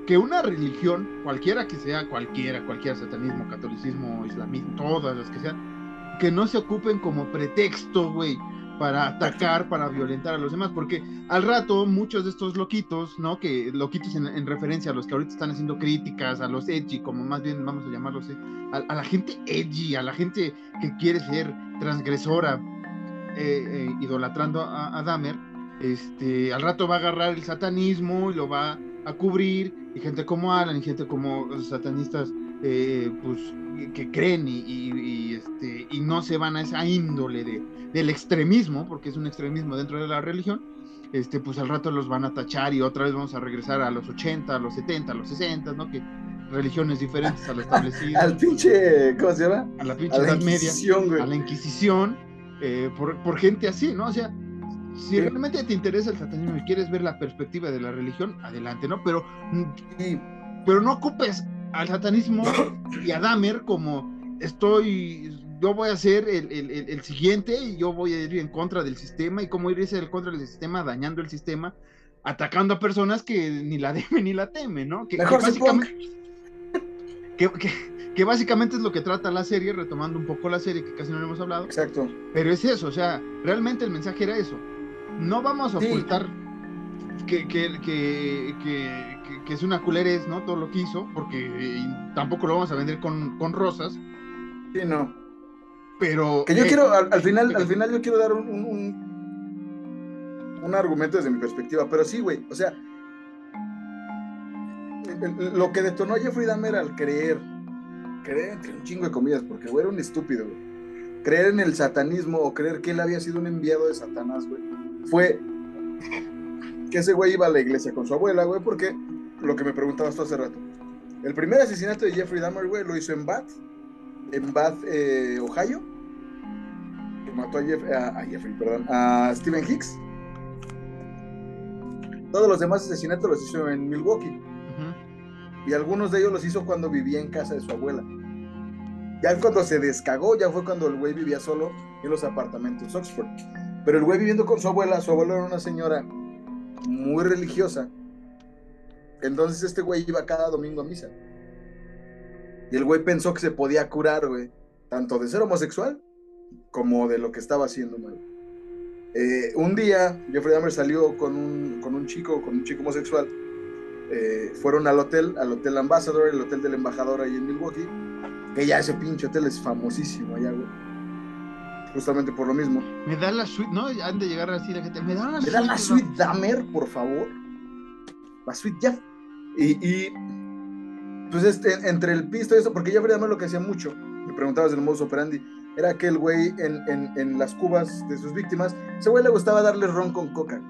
que una religión, cualquiera que sea, cualquiera, cualquiera, satanismo, catolicismo, islamismo, todas las que sean, que no se ocupen como pretexto, güey, para atacar, para violentar a los demás, porque al rato muchos de estos loquitos, ¿no? Que loquitos en, en referencia a los que ahorita están haciendo críticas, a los edgy, como más bien vamos a llamarlos, eh, a, a la gente edgy, a la gente que quiere ser transgresora, eh, eh, idolatrando a, a Dahmer, este, al rato va a agarrar el satanismo y lo va a cubrir, y gente como Alan y gente como los satanistas, eh, pues, que creen y, y- y, este, y no se van a esa índole de, del extremismo, porque es un extremismo dentro de la religión, este, pues al rato los van a tachar y otra vez vamos a regresar a los 80, a los 70, a los 60, ¿no? Que religiones diferentes a lo establecido, Al pinche, ¿cómo se llama? a la pinche A la Edad Media güey. a la Inquisición eh, por, por gente así, ¿no? O sea, si Sí. realmente te interesa el satanismo y quieres ver la perspectiva de la religión, adelante, ¿no? Pero, mm, pero no ocupes al satanismo y a Dahmer como estoy, yo voy a ser el, el- el- siguiente y yo voy a ir en contra del sistema y cómo irse en contra del sistema, dañando el sistema, atacando a personas que ni la deben ni la temen, ¿no? Que, que mejor ponga. básicamente, que, que- que básicamente es lo que trata la serie, retomando un poco la serie que casi no le hemos hablado. Exacto. Pero es eso, o sea, realmente el mensaje era eso. No vamos a Sí. ocultar que, que, que, que- es una culerez, ¿no? Todo lo que hizo, porque eh, tampoco lo vamos a vender con, con rosas, Sí, no. pero... Que yo eh, quiero, al, al final, al final yo quiero dar un, un, argumento desde mi perspectiva, pero sí, güey, o sea, lo que detonó a Jeffrey Dahmer al creer, creer entre un chingo de comillas, porque güey era un estúpido, güey, creer en el satanismo o creer que él había sido un enviado de Satanás, güey, fue que ese güey iba a la iglesia con su abuela, güey, porque lo que me preguntabas tú hace rato, el primer asesinato de Jeffrey Dahmer, güey, lo hizo en Bath, en Bath, eh, Ohio, que mató a, Jeff- a- a Jeffrey, perdón, a Stephen Hicks. Todos los demás asesinatos los hizo en Milwaukee y algunos de ellos los hizo cuando vivía en casa de su abuela. Ya cuando se descagó, ya fue cuando el güey vivía solo en los apartamentos Oxford. Pero el güey viviendo con su abuela, su abuela era una señora muy religiosa. Entonces este güey iba cada domingo a misa. Y el güey pensó que se podía curar, güey, tanto de ser homosexual como de lo que estaba haciendo, güey. Eh, un día, Jeffrey Dahmer salió con un, con un chico, con un chico homosexual. Eh, fueron al hotel, al Hotel Ambassador, el hotel del embajador ahí en Milwaukee. Que ya ese pinche hotel es famosísimo allá, güey. Justamente por lo mismo. Me da la suite, ¿no? Han de llegar así la gente, me da la ¿Me suite. dan la ¿no? suite Dahmer, por favor? La suite ya. Y, y, pues este, entre el pisto y eso, porque Jeffrey Dahmer lo que hacía mucho, me preguntabas del modus operandi, era que el güey en, en, en las cubas de sus víctimas, ese güey le gustaba darle ron con coca.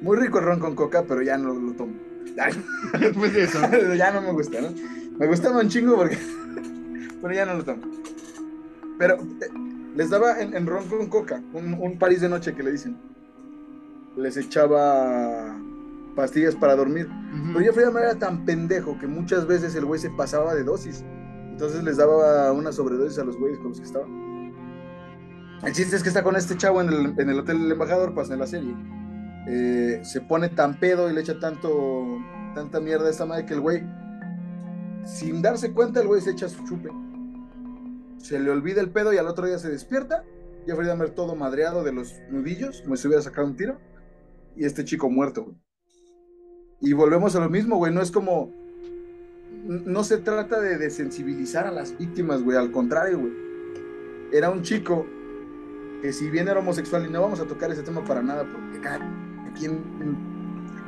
Muy rico el ron con coca, pero ya no lo tomo. De eso. ya no me gusta, ¿no? Me gustaba un chingo porque. pero ya no lo tomo. Pero eh, les daba en, en ron con coca, un, un París de noche que le dicen. Les echaba pastillas para dormir. Ujú. Pero Jeffrey Dahmer era tan pendejo que muchas veces el güey se pasaba de dosis. Entonces les daba una sobredosis a los güeyes con los que estaban. El chiste es que está con este chavo en el, en el hotel del embajador, pasa en la serie. Eh, se pone tan pedo y le echa tanto, tanta mierda a esta madre que el güey, sin darse cuenta, el güey se echa su chupe. Se le olvida el pedo y al otro día se despierta. Jeffrey Dahmer todo madreado de los nudillos, como si hubiera sacado un tiro. Y este chico muerto, güey. Y volvemos a lo mismo, güey. No es como. No se trata de desensibilizar a las víctimas, güey. Al contrario, güey. Era un chico que, si bien era homosexual, y no vamos a tocar ese tema para nada, porque cada quien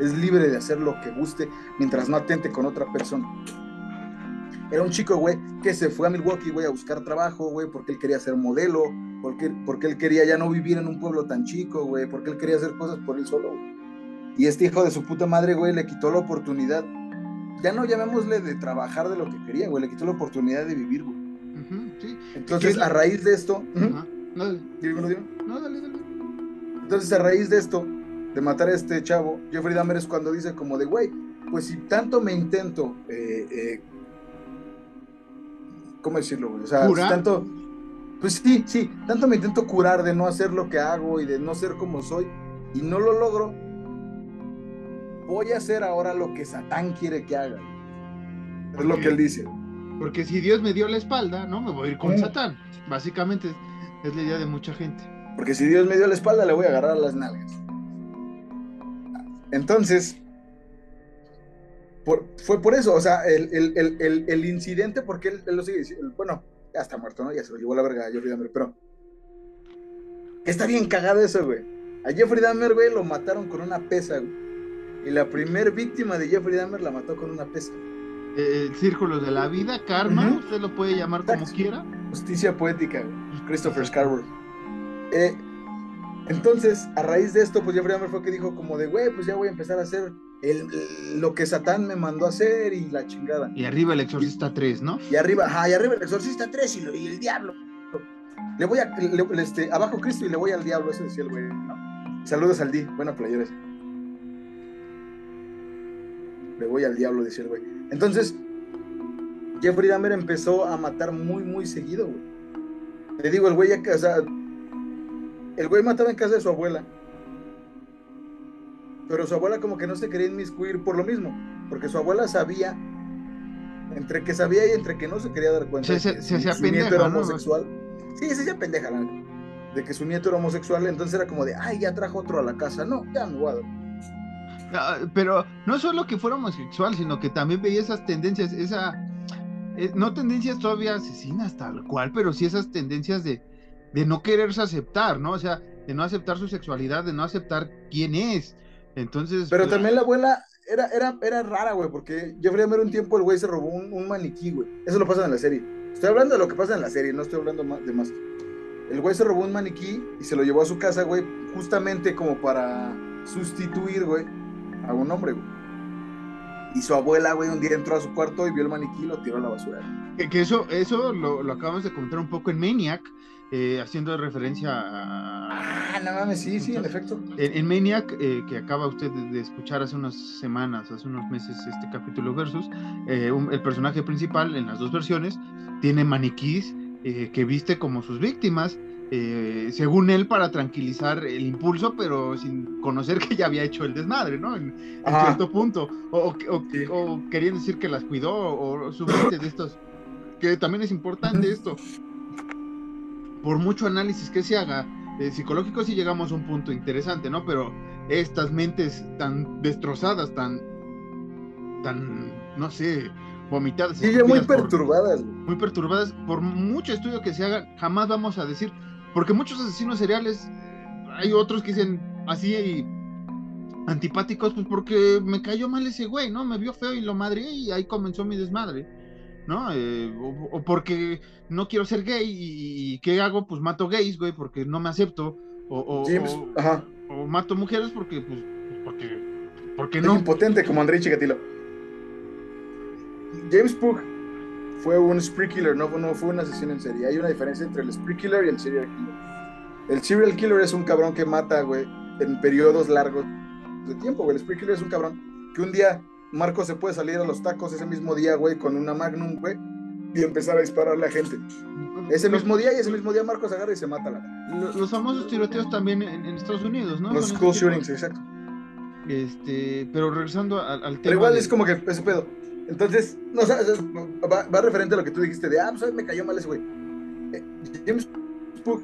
es libre de hacer lo que guste mientras no atente con otra persona. Era un chico, güey, que se fue a Milwaukee, güey, a buscar trabajo, güey, porque él quería ser modelo. Porque, porque él quería ya no vivir en un pueblo tan chico, güey. Porque él quería hacer cosas por él solo, güey. Y este hijo de su puta madre, güey, le quitó la oportunidad. Ya no llamémosle de trabajar de lo que quería, güey. Le quitó la oportunidad de vivir, güey. Sí. Entonces, a raíz de esto. No, dale. dímelo, dímelo. No, dale, dale. Entonces, a raíz de esto, de matar a este chavo, Jeffrey Dahmer es cuando dice como de, güey, pues si tanto me intento, eh, eh, ¿cómo decirlo, güey? O sea, si tanto, pues sí, sí, tanto me intento curar de no hacer lo que hago y de no ser como soy, y no lo logro, voy a hacer ahora lo que Satán quiere que haga. Es lo que él dice. Porque si Dios me dio la espalda, ¿no? Me voy a ir con Mm. Satán. Básicamente es, la idea de mucha gente. Porque si Dios me dio la espalda, le voy a agarrar las nalgas. Entonces, por- fue por eso, o sea, el, el- el- el- el incidente, porque él, él lo sigue diciendo, bueno, ya está muerto, ¿no? Ya se lo llevó a la verga a Jeffrey Dahmer, pero está bien cagado eso, güey. A Jeffrey Dahmer, güey, lo mataron con una pesa, güey. Y la primer víctima de Jeffrey Dahmer la mató con una pesa. Eh, el círculo de la vida, karma, Ujú. usted lo puede llamar como Exacto. quiera. Justicia poética. Christopher Scarborough. Eh, entonces, a raíz de esto, pues Jeffrey Dahmer fue que dijo como de, güey, pues ya voy a empezar a hacer el- el- lo que Satán me mandó a hacer y la chingada. Y arriba el Exorcista 3, ¿no? Y arriba, ajá, y arriba el exorcista 3 y, lo- y el diablo. Le voy a, le- este, abajo Cristo y le voy al diablo, eso decía el güey, ¿no? Saludos al Di, buena playera Le voy al diablo, decía el güey. Entonces, Jeffrey Dahmer empezó a matar muy, muy seguido, güey. Le digo, el güey ya, que- o sea, el güey mataba en casa de su abuela. Pero su abuela como que no se quería inmiscuir por lo mismo, porque su abuela sabía, entre que sabía y entre que no se quería dar cuenta Se- de se- que se su- su nieto pendeja, era ¿no? homosexual. Sí, se hacía pendeja, neta. De que su nieto era homosexual, entonces era como de, ay, ya trajo otro a la casa. No, ya me voy a dormir. Ah, Pero no solo que fuera homosexual, sino que también veía esas tendencias, esa, eh, no tendencias todavía asesinas tal cual, pero sí esas tendencias de, de no quererse aceptar, ¿no? O sea, de no aceptar su sexualidad, de no aceptar quién es. Entonces, Pero pues, también la abuela era, era, era rara, güey, porque Jeffrey Dahmer un tiempo el güey se robó un, un maniquí, güey. Eso lo pasa en la serie. Estoy hablando de lo que pasa en la serie, no estoy hablando de más. El güey se robó un maniquí y se lo llevó a su casa, güey, justamente como para sustituir, güey, a un hombre, güey. Y su abuela, güey, un día entró a su cuarto y vio el maniquí y lo tiró a la basura. que, que eso, eso lo, lo acabamos de comentar un poco en Maniac, eh, haciendo referencia a, Ah, no mames, sí, sí, en efecto. En, en Maniac, eh, que acaba usted de, escuchar hace unas semanas, hace unos meses, este capítulo versus, eh, un- el personaje principal en las dos versiones tiene maniquís eh, que viste como sus víctimas, eh, según él, para tranquilizar el impulso, pero sin conocer que ya había hecho el desmadre, ¿no? En, cierto punto. O, o- o- Sí. o querían decir que las cuidó, o, o sufriste de estos. Que también es importante esto. Por mucho análisis que se haga, eh, psicológico sí llegamos a un punto interesante, ¿no? Pero estas mentes tan destrozadas, tan, tan, no sé, vomitadas, Sí, muy por- perturbadas, muy perturbadas, por mucho estudio que se haga, jamás vamos a decir, porque muchos asesinos seriales, hay otros que dicen así antipáticos, pues porque me cayó mal ese güey, ¿no? Me vio feo y lo madre y ahí comenzó mi desmadre, ¿no? Eh, o, o porque no quiero ser gay y, y ¿qué hago? Pues mato gays, güey, porque no me acepto, o, o- James, o- ajá. o mato mujeres porque, pues, pues, porque, porque Es no. impotente como André Chikatilo. James Pugh fue un spree killer, no, no fue un asesino en serie. Hay una diferencia entre el spree killer y el serial killer. El serial killer es un cabrón que mata, güey, en periodos largos de tiempo, güey. El spree killer es un cabrón que un día Marco se puede salir a los tacos ese mismo día, güey, con una magnum, güey, y empezar a dispararle a gente. Ese mismo día y ese mismo día Marco se agarra y se mata la Los, los famosos tiroteos también en, en Estados Unidos, ¿no? Los school tipo- shootings, exacto. Este, pero regresando al, al tema. Pero igual de- es como que ese pedo. Entonces, no, o sea, va, va referente a lo que tú dijiste de, ah, pues me cayó mal ese güey. Eh, James Pugh,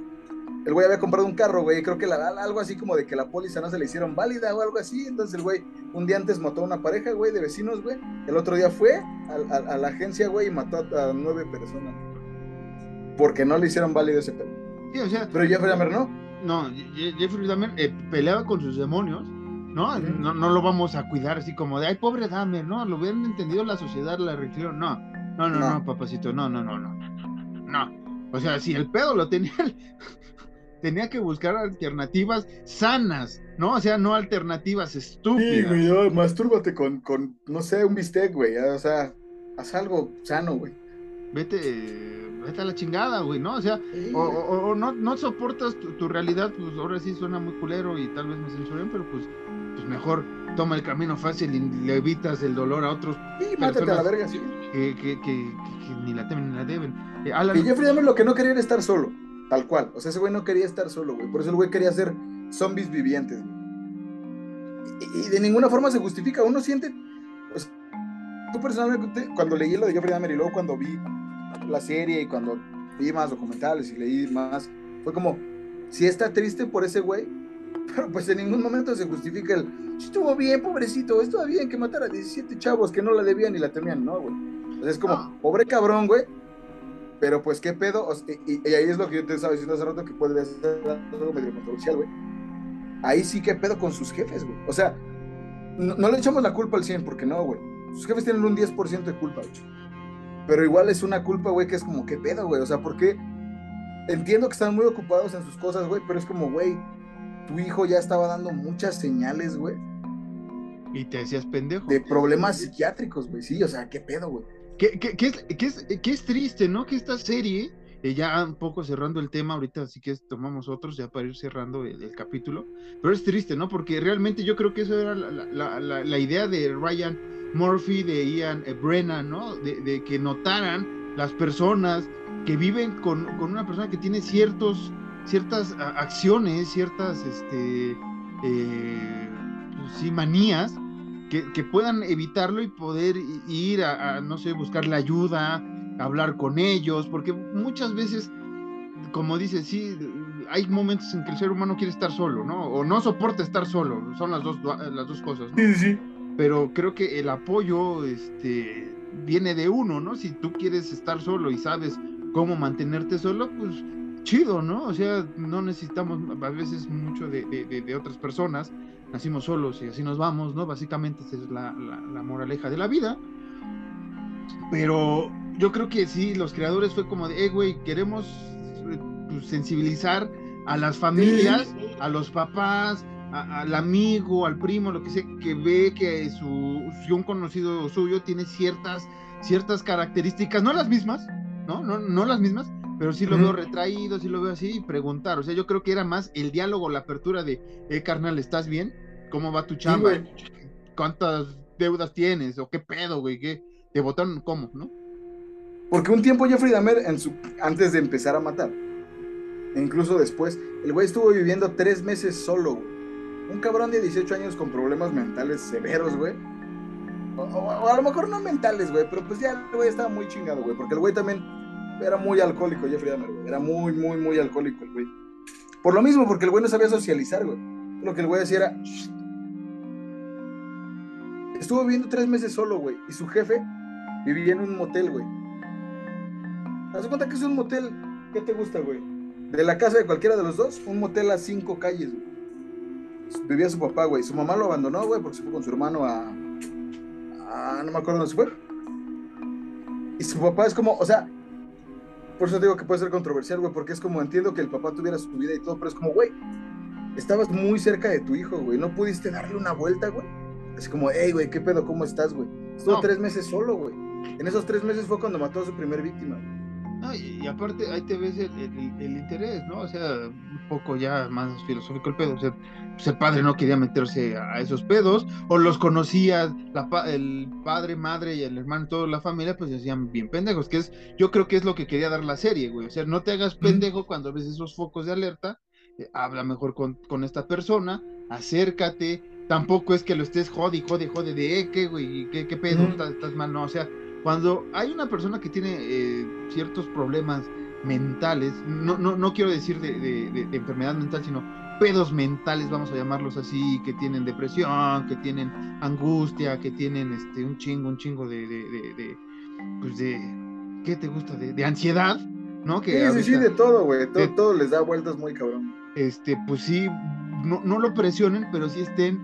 el güey había comprado un carro, güey, creo que la, algo así como de que la póliza no se le hicieron válida o algo así. Entonces el güey un día antes mató a una pareja, güey, de vecinos, güey. El otro día fue a, a- a la agencia, güey, y mató a, a nueve personas. Porque no le hicieron válido ese pedo. Sí, o sea, Pero Jeffrey Dahmer no. no, Je- Jeffrey Dahmer eh, peleaba con sus demonios, ¿no? ¿no? No lo vamos a cuidar así como de, ay, pobre Dahmer, ¿no? Lo hubieran entendido la sociedad, la religión, no. No, no, no, No. papacito, no, no, no, no, no. O sea, si el pedo lo tenía, tenía que buscar alternativas sanas, ¿no? O sea, no alternativas Sí, estúpidas. güey, no, mastúrbate con, con, no sé, un bistec, güey. O sea, haz algo sano, güey. Vete, vete a la chingada, güey, ¿no? O sea, Sí, o, güey. o- o no, no soportas tu, tu realidad, pues ahora sí suena muy culero y tal vez me censuren, pero pues, pues mejor toma el camino fácil y le evitas el dolor a otros Sí, mátate a la verga, sí. que, que, que- que- que ni la temen ni la deben. Eh, Alan, Y Jeffrey Dahmer lo que no quería era estar solo, tal cual. O sea, ese güey no quería estar solo, güey. Por eso el güey quería ser zombies vivientes, güey. Y, y de ninguna forma se justifica. Uno siente. Pues, tú personalmente, cuando leí lo de Jeffrey Dahmer y luego cuando vi la serie y cuando vi más documentales y leí más, fue como, si está triste por ese güey, pero pues en ningún momento se justifica el, estuvo bien, pobrecito, estuvo bien que matara a 17 chavos que no la debían ni la temían, no, güey. Sea, es como, pobre cabrón, güey, pero pues qué pedo, O sea, y, y ahí es lo que yo te estaba diciendo hace rato que puede ser algo medio controversial, güey. Ahí sí qué pedo con sus jefes, güey. O sea, no, no le echamos la culpa al 100 porque no, güey. Sus jefes tienen un 10% de culpa, güey. Pero igual es una culpa, güey, que es como, ¿qué pedo, güey? O sea, porque entiendo que están muy ocupados en sus cosas, güey, pero es como, güey, tu hijo ya estaba dando muchas señales, güey, y te decías pendejo. de problemas psiquiátricos, güey. Sí, o sea, ¿qué pedo, güey? Que, que- que es, que es- que es triste, ¿no? Que esta serie, eh, ya un poco cerrando el tema, ahorita así que tomamos otros ya para ir cerrando el, el capítulo, pero es triste, ¿no? Porque realmente yo creo que eso era la, la- la- la idea de Ryan Murphy, de Ian eh, Brennan, ¿no? De, de que notaran las personas que viven con, con una persona que tiene ciertos, ciertas acciones, ciertas, este, eh, pues sí, manías, que, que puedan evitarlo y poder ir a, no sé, buscarle ayuda, hablar con ellos, porque muchas veces, como dices, sí, hay momentos en que el ser humano quiere estar solo, ¿no? O no soporta estar solo, son las dos, las dos cosas, ¿no? Sí, sí. Pero creo que el apoyo este, viene de uno, ¿no? Si tú quieres estar solo y sabes cómo mantenerte solo, pues chido, ¿no? O sea, no necesitamos a veces mucho de, de- de- otras personas, nacimos solos y así nos vamos, ¿no? Básicamente esa es la, la- la moraleja de la vida. Pero yo creo que sí, los creadores fue como de, eh, güey, queremos eh, pues, sensibilizar a las familias, a los papás, a- al amigo, al primo, lo que sea, que ve que su, si un conocido suyo tiene ciertas, ciertas características, no las mismas, ¿no? No, no las mismas, pero sí lo veo retraído, sí lo veo así, y preguntar. O sea, yo creo que era más el diálogo, la apertura de, eh, carnal, ¿estás bien? ¿Cómo va tu chamba? ¿Cuántas deudas tienes? ¿O qué pedo, güey? ¿Qué? ¿Te votaron cómo, no? Porque un tiempo Jeffrey Dahmer, en su, antes de empezar a matar, e incluso después, el güey estuvo viviendo tres meses solo, güey. Un cabrón de 18 años con problemas mentales severos, güey. O, a lo mejor no mentales, güey, pero pues ya el güey estaba muy chingado, güey. Porque el güey también era muy alcohólico, Jeffrey Dahmer, güey. Era muy, muy, muy alcohólico el güey. Por lo mismo, porque el güey no sabía socializar, güey. Lo que el güey hacía era... Estuvo viviendo tres meses solo, güey. Y su jefe vivía en un motel, güey. Haz cuenta que es un motel. ¿Qué te gusta, güey? De la casa de cualquiera de los dos, un motel a cinco calles, güey. Vivía su papá, güey. Su mamá lo abandonó, güey, porque se fue con su hermano a. a- no me acuerdo dónde se fue. Y su papá es como, o sea. Por eso digo que puede ser controversial, güey, porque es como entiendo que el papá tuviera su vida y todo, pero es como, güey, estabas muy cerca de tu hijo, güey. No pudiste darle una vuelta, güey. Es como, hey, güey, ¿qué pedo? ¿Cómo estás, güey? Estuvo No. tres meses solo, güey. En esos tres meses fue cuando mató a su primer víctima. güey. No, y, y aparte ahí te ves el, el- el interés, ¿no? O sea, un poco ya más filosófico el pedo. O sea, pues el padre no quería meterse a esos pedos, o los conocía, la el padre, madre y el hermano, toda la familia, pues se hacían bien pendejos, que es, yo creo que es lo que quería dar la serie, güey. O sea, no te hagas pendejo cuando ves esos focos de alerta, eh, habla mejor con, con esta persona, acércate, tampoco es que lo estés jode, jode, jode, de, eh, ¿qué, güey? ¿Qué, qué pedo? Ujú. ¿Estás, estás mal? No, o sea, cuando hay una persona que tiene eh, ciertos problemas mentales, no, no, no quiero decir de, de- de- de enfermedad mental, sino pedos mentales, vamos a llamarlos así, que tienen depresión, que tienen angustia, que tienen este un chingo, un chingo de, de, de- de, pues de, ¿qué te gusta? De, ansiedad, ¿no? Que Sí, sí, sí, de todo, güey. Todo, todo les da vueltas muy cabrón. este, pues sí, no, no lo presionen, pero sí estén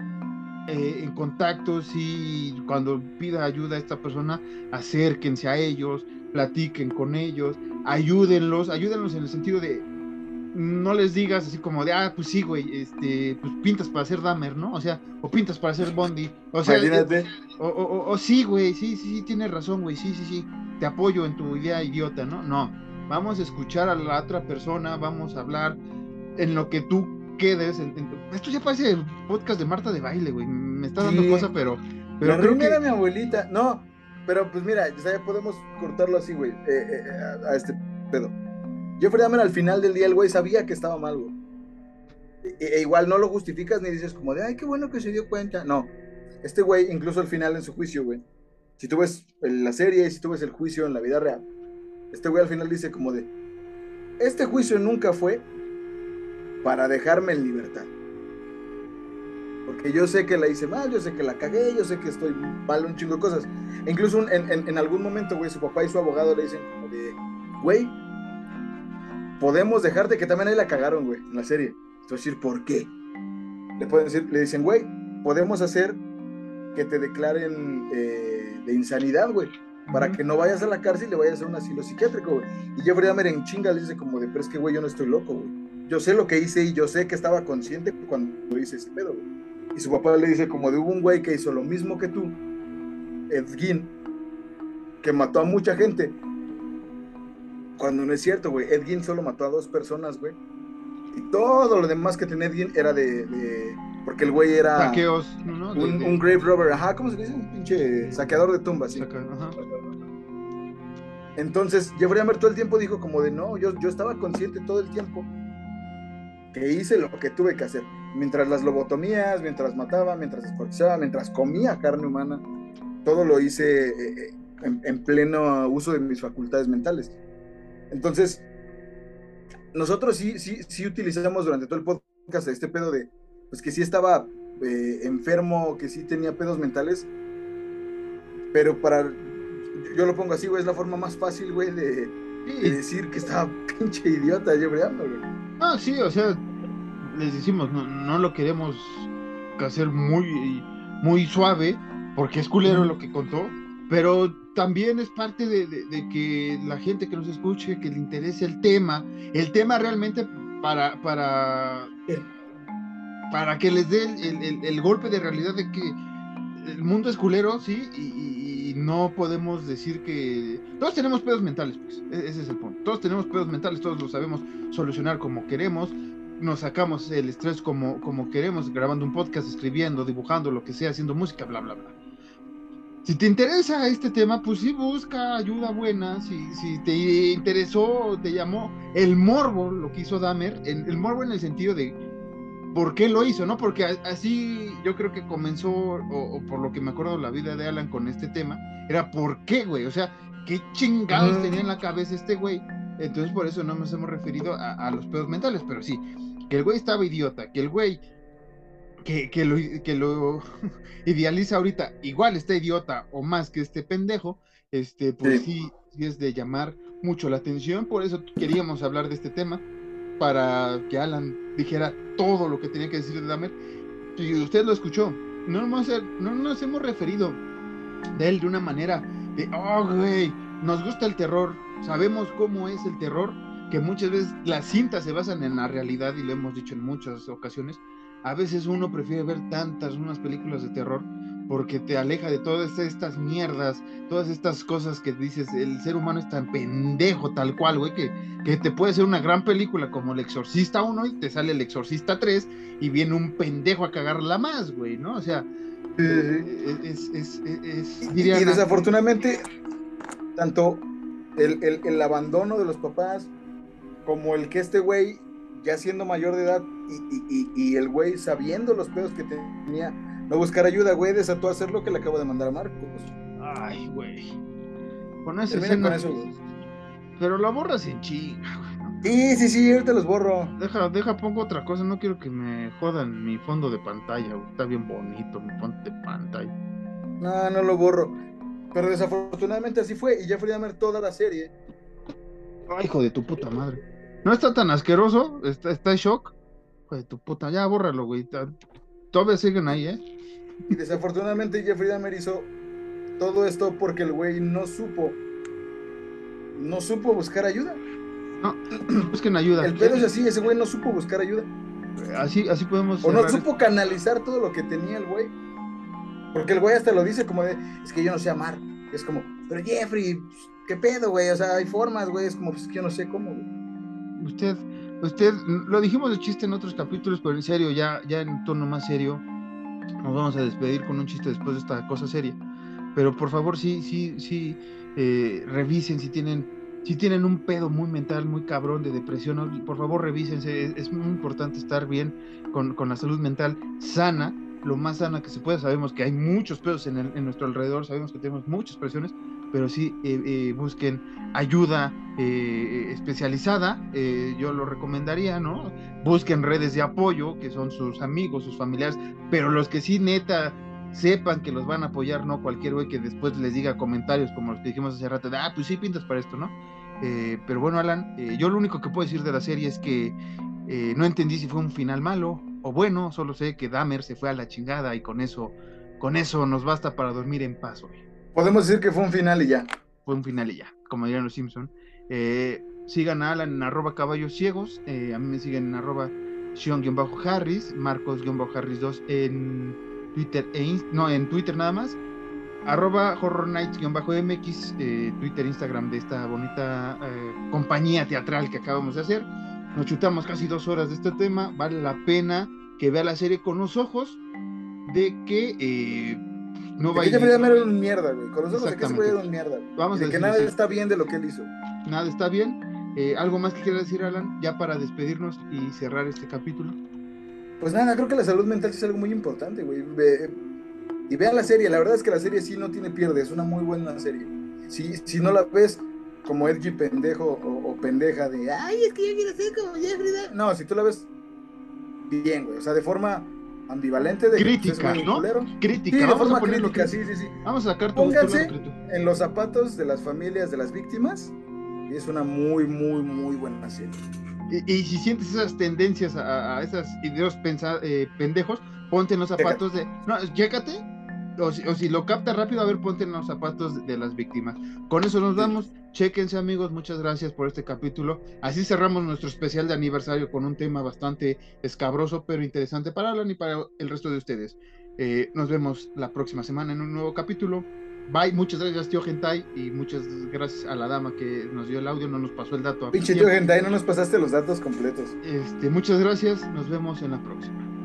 eh, en contacto, sí, cuando pida ayuda a esta persona, acérquense a ellos, platiquen con ellos, ayúdenlos, ayúdenlos en el sentido de no les digas así como de, ah, pues sí, güey, este, pues pintas para ser Dahmer, ¿no? O sea, o pintas para ser Bondi. O sea, o, o, o sí, güey, sí, sí, sí, tienes razón, güey, sí, sí, sí, te apoyo en tu idea idiota, ¿no? No, vamos a escuchar a la otra persona, vamos a hablar en lo que tú quedes. en- en Esto ya parece podcast de Marta de baile, güey, me está dando Sí. cosa, pero, pero la creo reina que... era mi abuelita. No, pero pues mira, o sea, ya podemos cortarlo así, güey, eh, eh, a, a este pedo. Jeffrey Dahmer al final del día, el güey sabía que estaba mal, güey. E, e igual no lo justificas ni dices como de, ay, qué bueno que se dio cuenta. No, este güey, incluso al final en su juicio, güey, si tú ves la serie y si tú ves el juicio en la vida real, este güey al final dice como de, este juicio nunca fue para dejarme en libertad. Porque yo sé que la hice mal, yo sé que la cagué, yo sé que estoy mal un chingo de cosas. Incluso un- en, en- en algún momento, güey, su papá y su abogado le dicen como de, güey, podemos dejarte que también ahí la cagaron, güey, en la serie. Es decir, ¿por qué? Le pueden decir, le dicen, güey, podemos hacer que te declaren eh, de insanidad, güey, para que no vayas a la cárcel y le vayas a un asilo psiquiátrico, güey. Y Jeffrey Dahmer en chinga le dice como de, pero es que, güey, yo no estoy loco, güey. Yo sé lo que hice y yo sé que estaba consciente cuando hice ese pedo, güey. Y su papá le dice como de, hubo un güey que hizo lo mismo que tú, Ed Gein, que mató a mucha gente. Cuando no es cierto, güey. Ed Gein solo mató a dos personas, güey. Y todo lo demás que tenía Ed Gein era de... de- porque el güey era Saqueos, ¿no? De- un, de- un grave robber. Ajá, ¿cómo se dice? Un pinche saqueador de tumbas, sí. saca- ajá. Entonces, Jeffrey Dahmer todo el tiempo dijo como de, no, yo, yo estaba consciente todo el tiempo que hice lo que tuve que hacer. Mientras las lobotomías, mientras mataba, mientras descuartizaba, mientras comía carne humana, todo lo hice eh, eh, en, en pleno uso de mis facultades mentales. Entonces, nosotros sí, sí, sí utilizamos durante todo el podcast este pedo de, pues que sí estaba eh, enfermo, que sí tenía pedos mentales, pero para, yo lo pongo así, güey, es la forma más fácil, güey, de, de decir que estaba pinche idiota Dahmer, güey. Ah, sí, o sea, les decimos, no, no lo queremos hacer muy, muy suave, porque es culero lo que contó, pero también es parte de, de- de que la gente que nos escuche, que le interese el tema, el tema realmente para, para, para que les dé el, el- golpe de realidad de que el mundo es culero, sí, y, no podemos decir que... Todos tenemos pedos mentales, pues, e- ese es el punto. Todos tenemos pedos mentales, todos lo sabemos solucionar como queremos, nos sacamos el estrés como, como queremos, grabando un podcast, escribiendo, dibujando, lo que sea, haciendo música, bla, bla, bla. Si te interesa este tema, pues sí busca ayuda buena. Si, si te interesó, te llamó el morbo, lo que hizo Dahmer, en- el morbo en el sentido de por qué lo hizo, ¿no? Porque así yo creo que comenzó, o, o por lo que me acuerdo la vida de Alan con este tema, era por qué, güey. O sea, qué chingados tenía en la cabeza este güey. Entonces por eso no nos hemos referido a, a los pedos mentales, pero sí, que el güey estaba idiota, que el güey que, que lo, que lo idealiza ahorita, igual está idiota o más que este pendejo, este, pues Sí. es de llamar mucho la atención, por eso queríamos hablar de este tema, para que Alan dijera todo lo que tenía que decir de Dahmer, y usted lo escuchó, no nos, no nos hemos referido de él de una manera de, oh, güey, nos gusta el terror, sabemos cómo es el terror, que muchas veces las cintas se basan en la realidad y lo hemos dicho en muchas ocasiones. A veces uno prefiere ver tantas unas películas de terror porque te aleja de todas estas mierdas, todas estas cosas que dices, el ser humano es tan pendejo tal cual, güey, que, que te puede ser una gran película como El Exorcista 1 y te sale El Exorcista 3 y viene un pendejo a cagarla más, güey, ¿no? O sea, eh, es, es, es, es- Y, dirían y así- desafortunadamente, tanto el, el- el abandono de los papás como el que este güey, ya siendo mayor de edad y, y- y- el güey sabiendo los pedos que tenía, no buscar ayuda, güey, desató a hacer lo que le acabo de mandar a Marcos. Ay, güey. Con escena. con eso, güey. Pero la borras en chinga, güey. Sí, sí, sí, ahorita los borro. Deja, deja, pongo otra cosa. No quiero que me jodan mi fondo de pantalla, güey. Está bien bonito mi fondo de pantalla. No, no lo borro. Pero desafortunadamente así fue. Y Jeffrey Dahmer toda la serie. Ay, hijo de tu puta madre. No está tan asqueroso. Está, está en shock. Hijo de tu puta. Ya, bórralo, güey. Todavía siguen ahí, ¿eh? Y desafortunadamente Jeffrey Dahmer hizo todo esto porque el güey no supo no supo buscar ayuda. No, busquen ayuda. El pedo es así, ese güey no supo buscar ayuda. Así, así podemos. O no supo canalizar todo lo que tenía el güey. Porque el güey hasta lo dice como de, es que yo no sé amar. Es como, pero Jeffrey, pues, ¿qué pedo, güey? O sea, hay formas, güey. Es como, pues que yo no sé cómo, güey. Usted, usted, lo dijimos de chiste en otros capítulos, pero en serio, ya, ya en tono más serio, nos vamos a despedir con un chiste después de esta cosa seria. Pero por favor, sí, sí, sí, eh, revisen si tienen, si tienen un pedo muy mental, muy cabrón de depresión, por favor revísense. Es, es muy importante estar bien con, con la salud mental sana, lo más sana que se pueda. Sabemos que hay muchos pedos en, el- en nuestro alrededor, sabemos que tenemos muchas presiones, pero sí eh, eh, busquen ayuda eh, especializada, eh, yo lo recomendaría, ¿no? Busquen redes de apoyo, que son sus amigos, sus familiares, pero los que sí neta sepan que los van a apoyar, no cualquier güey que después les diga comentarios como los que dijimos hace rato, de, ah, pues sí pintas para esto, ¿no? Eh, pero bueno, Alan, eh, yo lo único que puedo decir de la serie es que eh, no entendí si fue un final malo o bueno, solo sé que Dahmer se fue a la chingada y con eso, con eso nos basta para dormir en paz hoy Podemos decir que fue un final y ya. fue un final y ya, como dirían los Simpson. Eh, sigan a Alan en arroba caballos ciegos, eh, a mí me siguen en arroba Sean-Harris, Marcos-Harris2 en Twitter e no, en Twitter nada más. Arroba Horror Nights-MX, eh, Twitter, Instagram de esta bonita eh, compañía teatral que acabamos de hacer. Nos chutamos casi dos horas de este tema. Vale la pena que vea la serie con los ojos de que no va a que Jeffrey Dahmer era un mierda, güey. Con los ojos de que güey Exactamente. era un mierda. güey. Vamos Y a de que decirlo nada está bien de lo que él hizo. Nada está bien. Eh, ¿Algo más que quieras decir, Alan? Ya para despedirnos y cerrar este capítulo. Pues nada, creo que la salud mental es algo muy importante, güey. Ve- y vean la serie, la verdad es que la serie sí no tiene pierde, es una muy buena serie. Si, si no la ves como Edgy pendejo o, o pendeja de, ay, es que yo quiero ser como Jeffrey Dahmer". No, si tú la ves bien, güey, o sea, de forma ambivalente, de que, pues, es Crítica, ¿no? Crítica. Sí, de vamos a forma ponerlo crítica, crítica. sí, sí, sí. Vamos a sacar tu, Pónganse. En los zapatos de las familias de las víctimas, y es una muy, muy, muy buena serie. Y, y si sientes esas tendencias a, a esas ideas pensa- eh, pendejos, ponte en los zapatos de. No, chécate. O si, o si lo capta rápido, a ver, ponte en los zapatos de, las víctimas. Con eso nos vamos. Chéquense, amigos. Muchas gracias por este capítulo. Así cerramos nuestro especial de aniversario con un tema bastante escabroso, pero interesante para Alan y para el resto de ustedes. Eh, nos vemos la próxima semana en un nuevo capítulo. Bye, muchas gracias, tío Gentai, y muchas gracias a la dama que nos dio el audio, no nos pasó el dato. Pinche tío Hentai, no nos pasaste los datos completos. Este, muchas gracias, nos vemos en la próxima.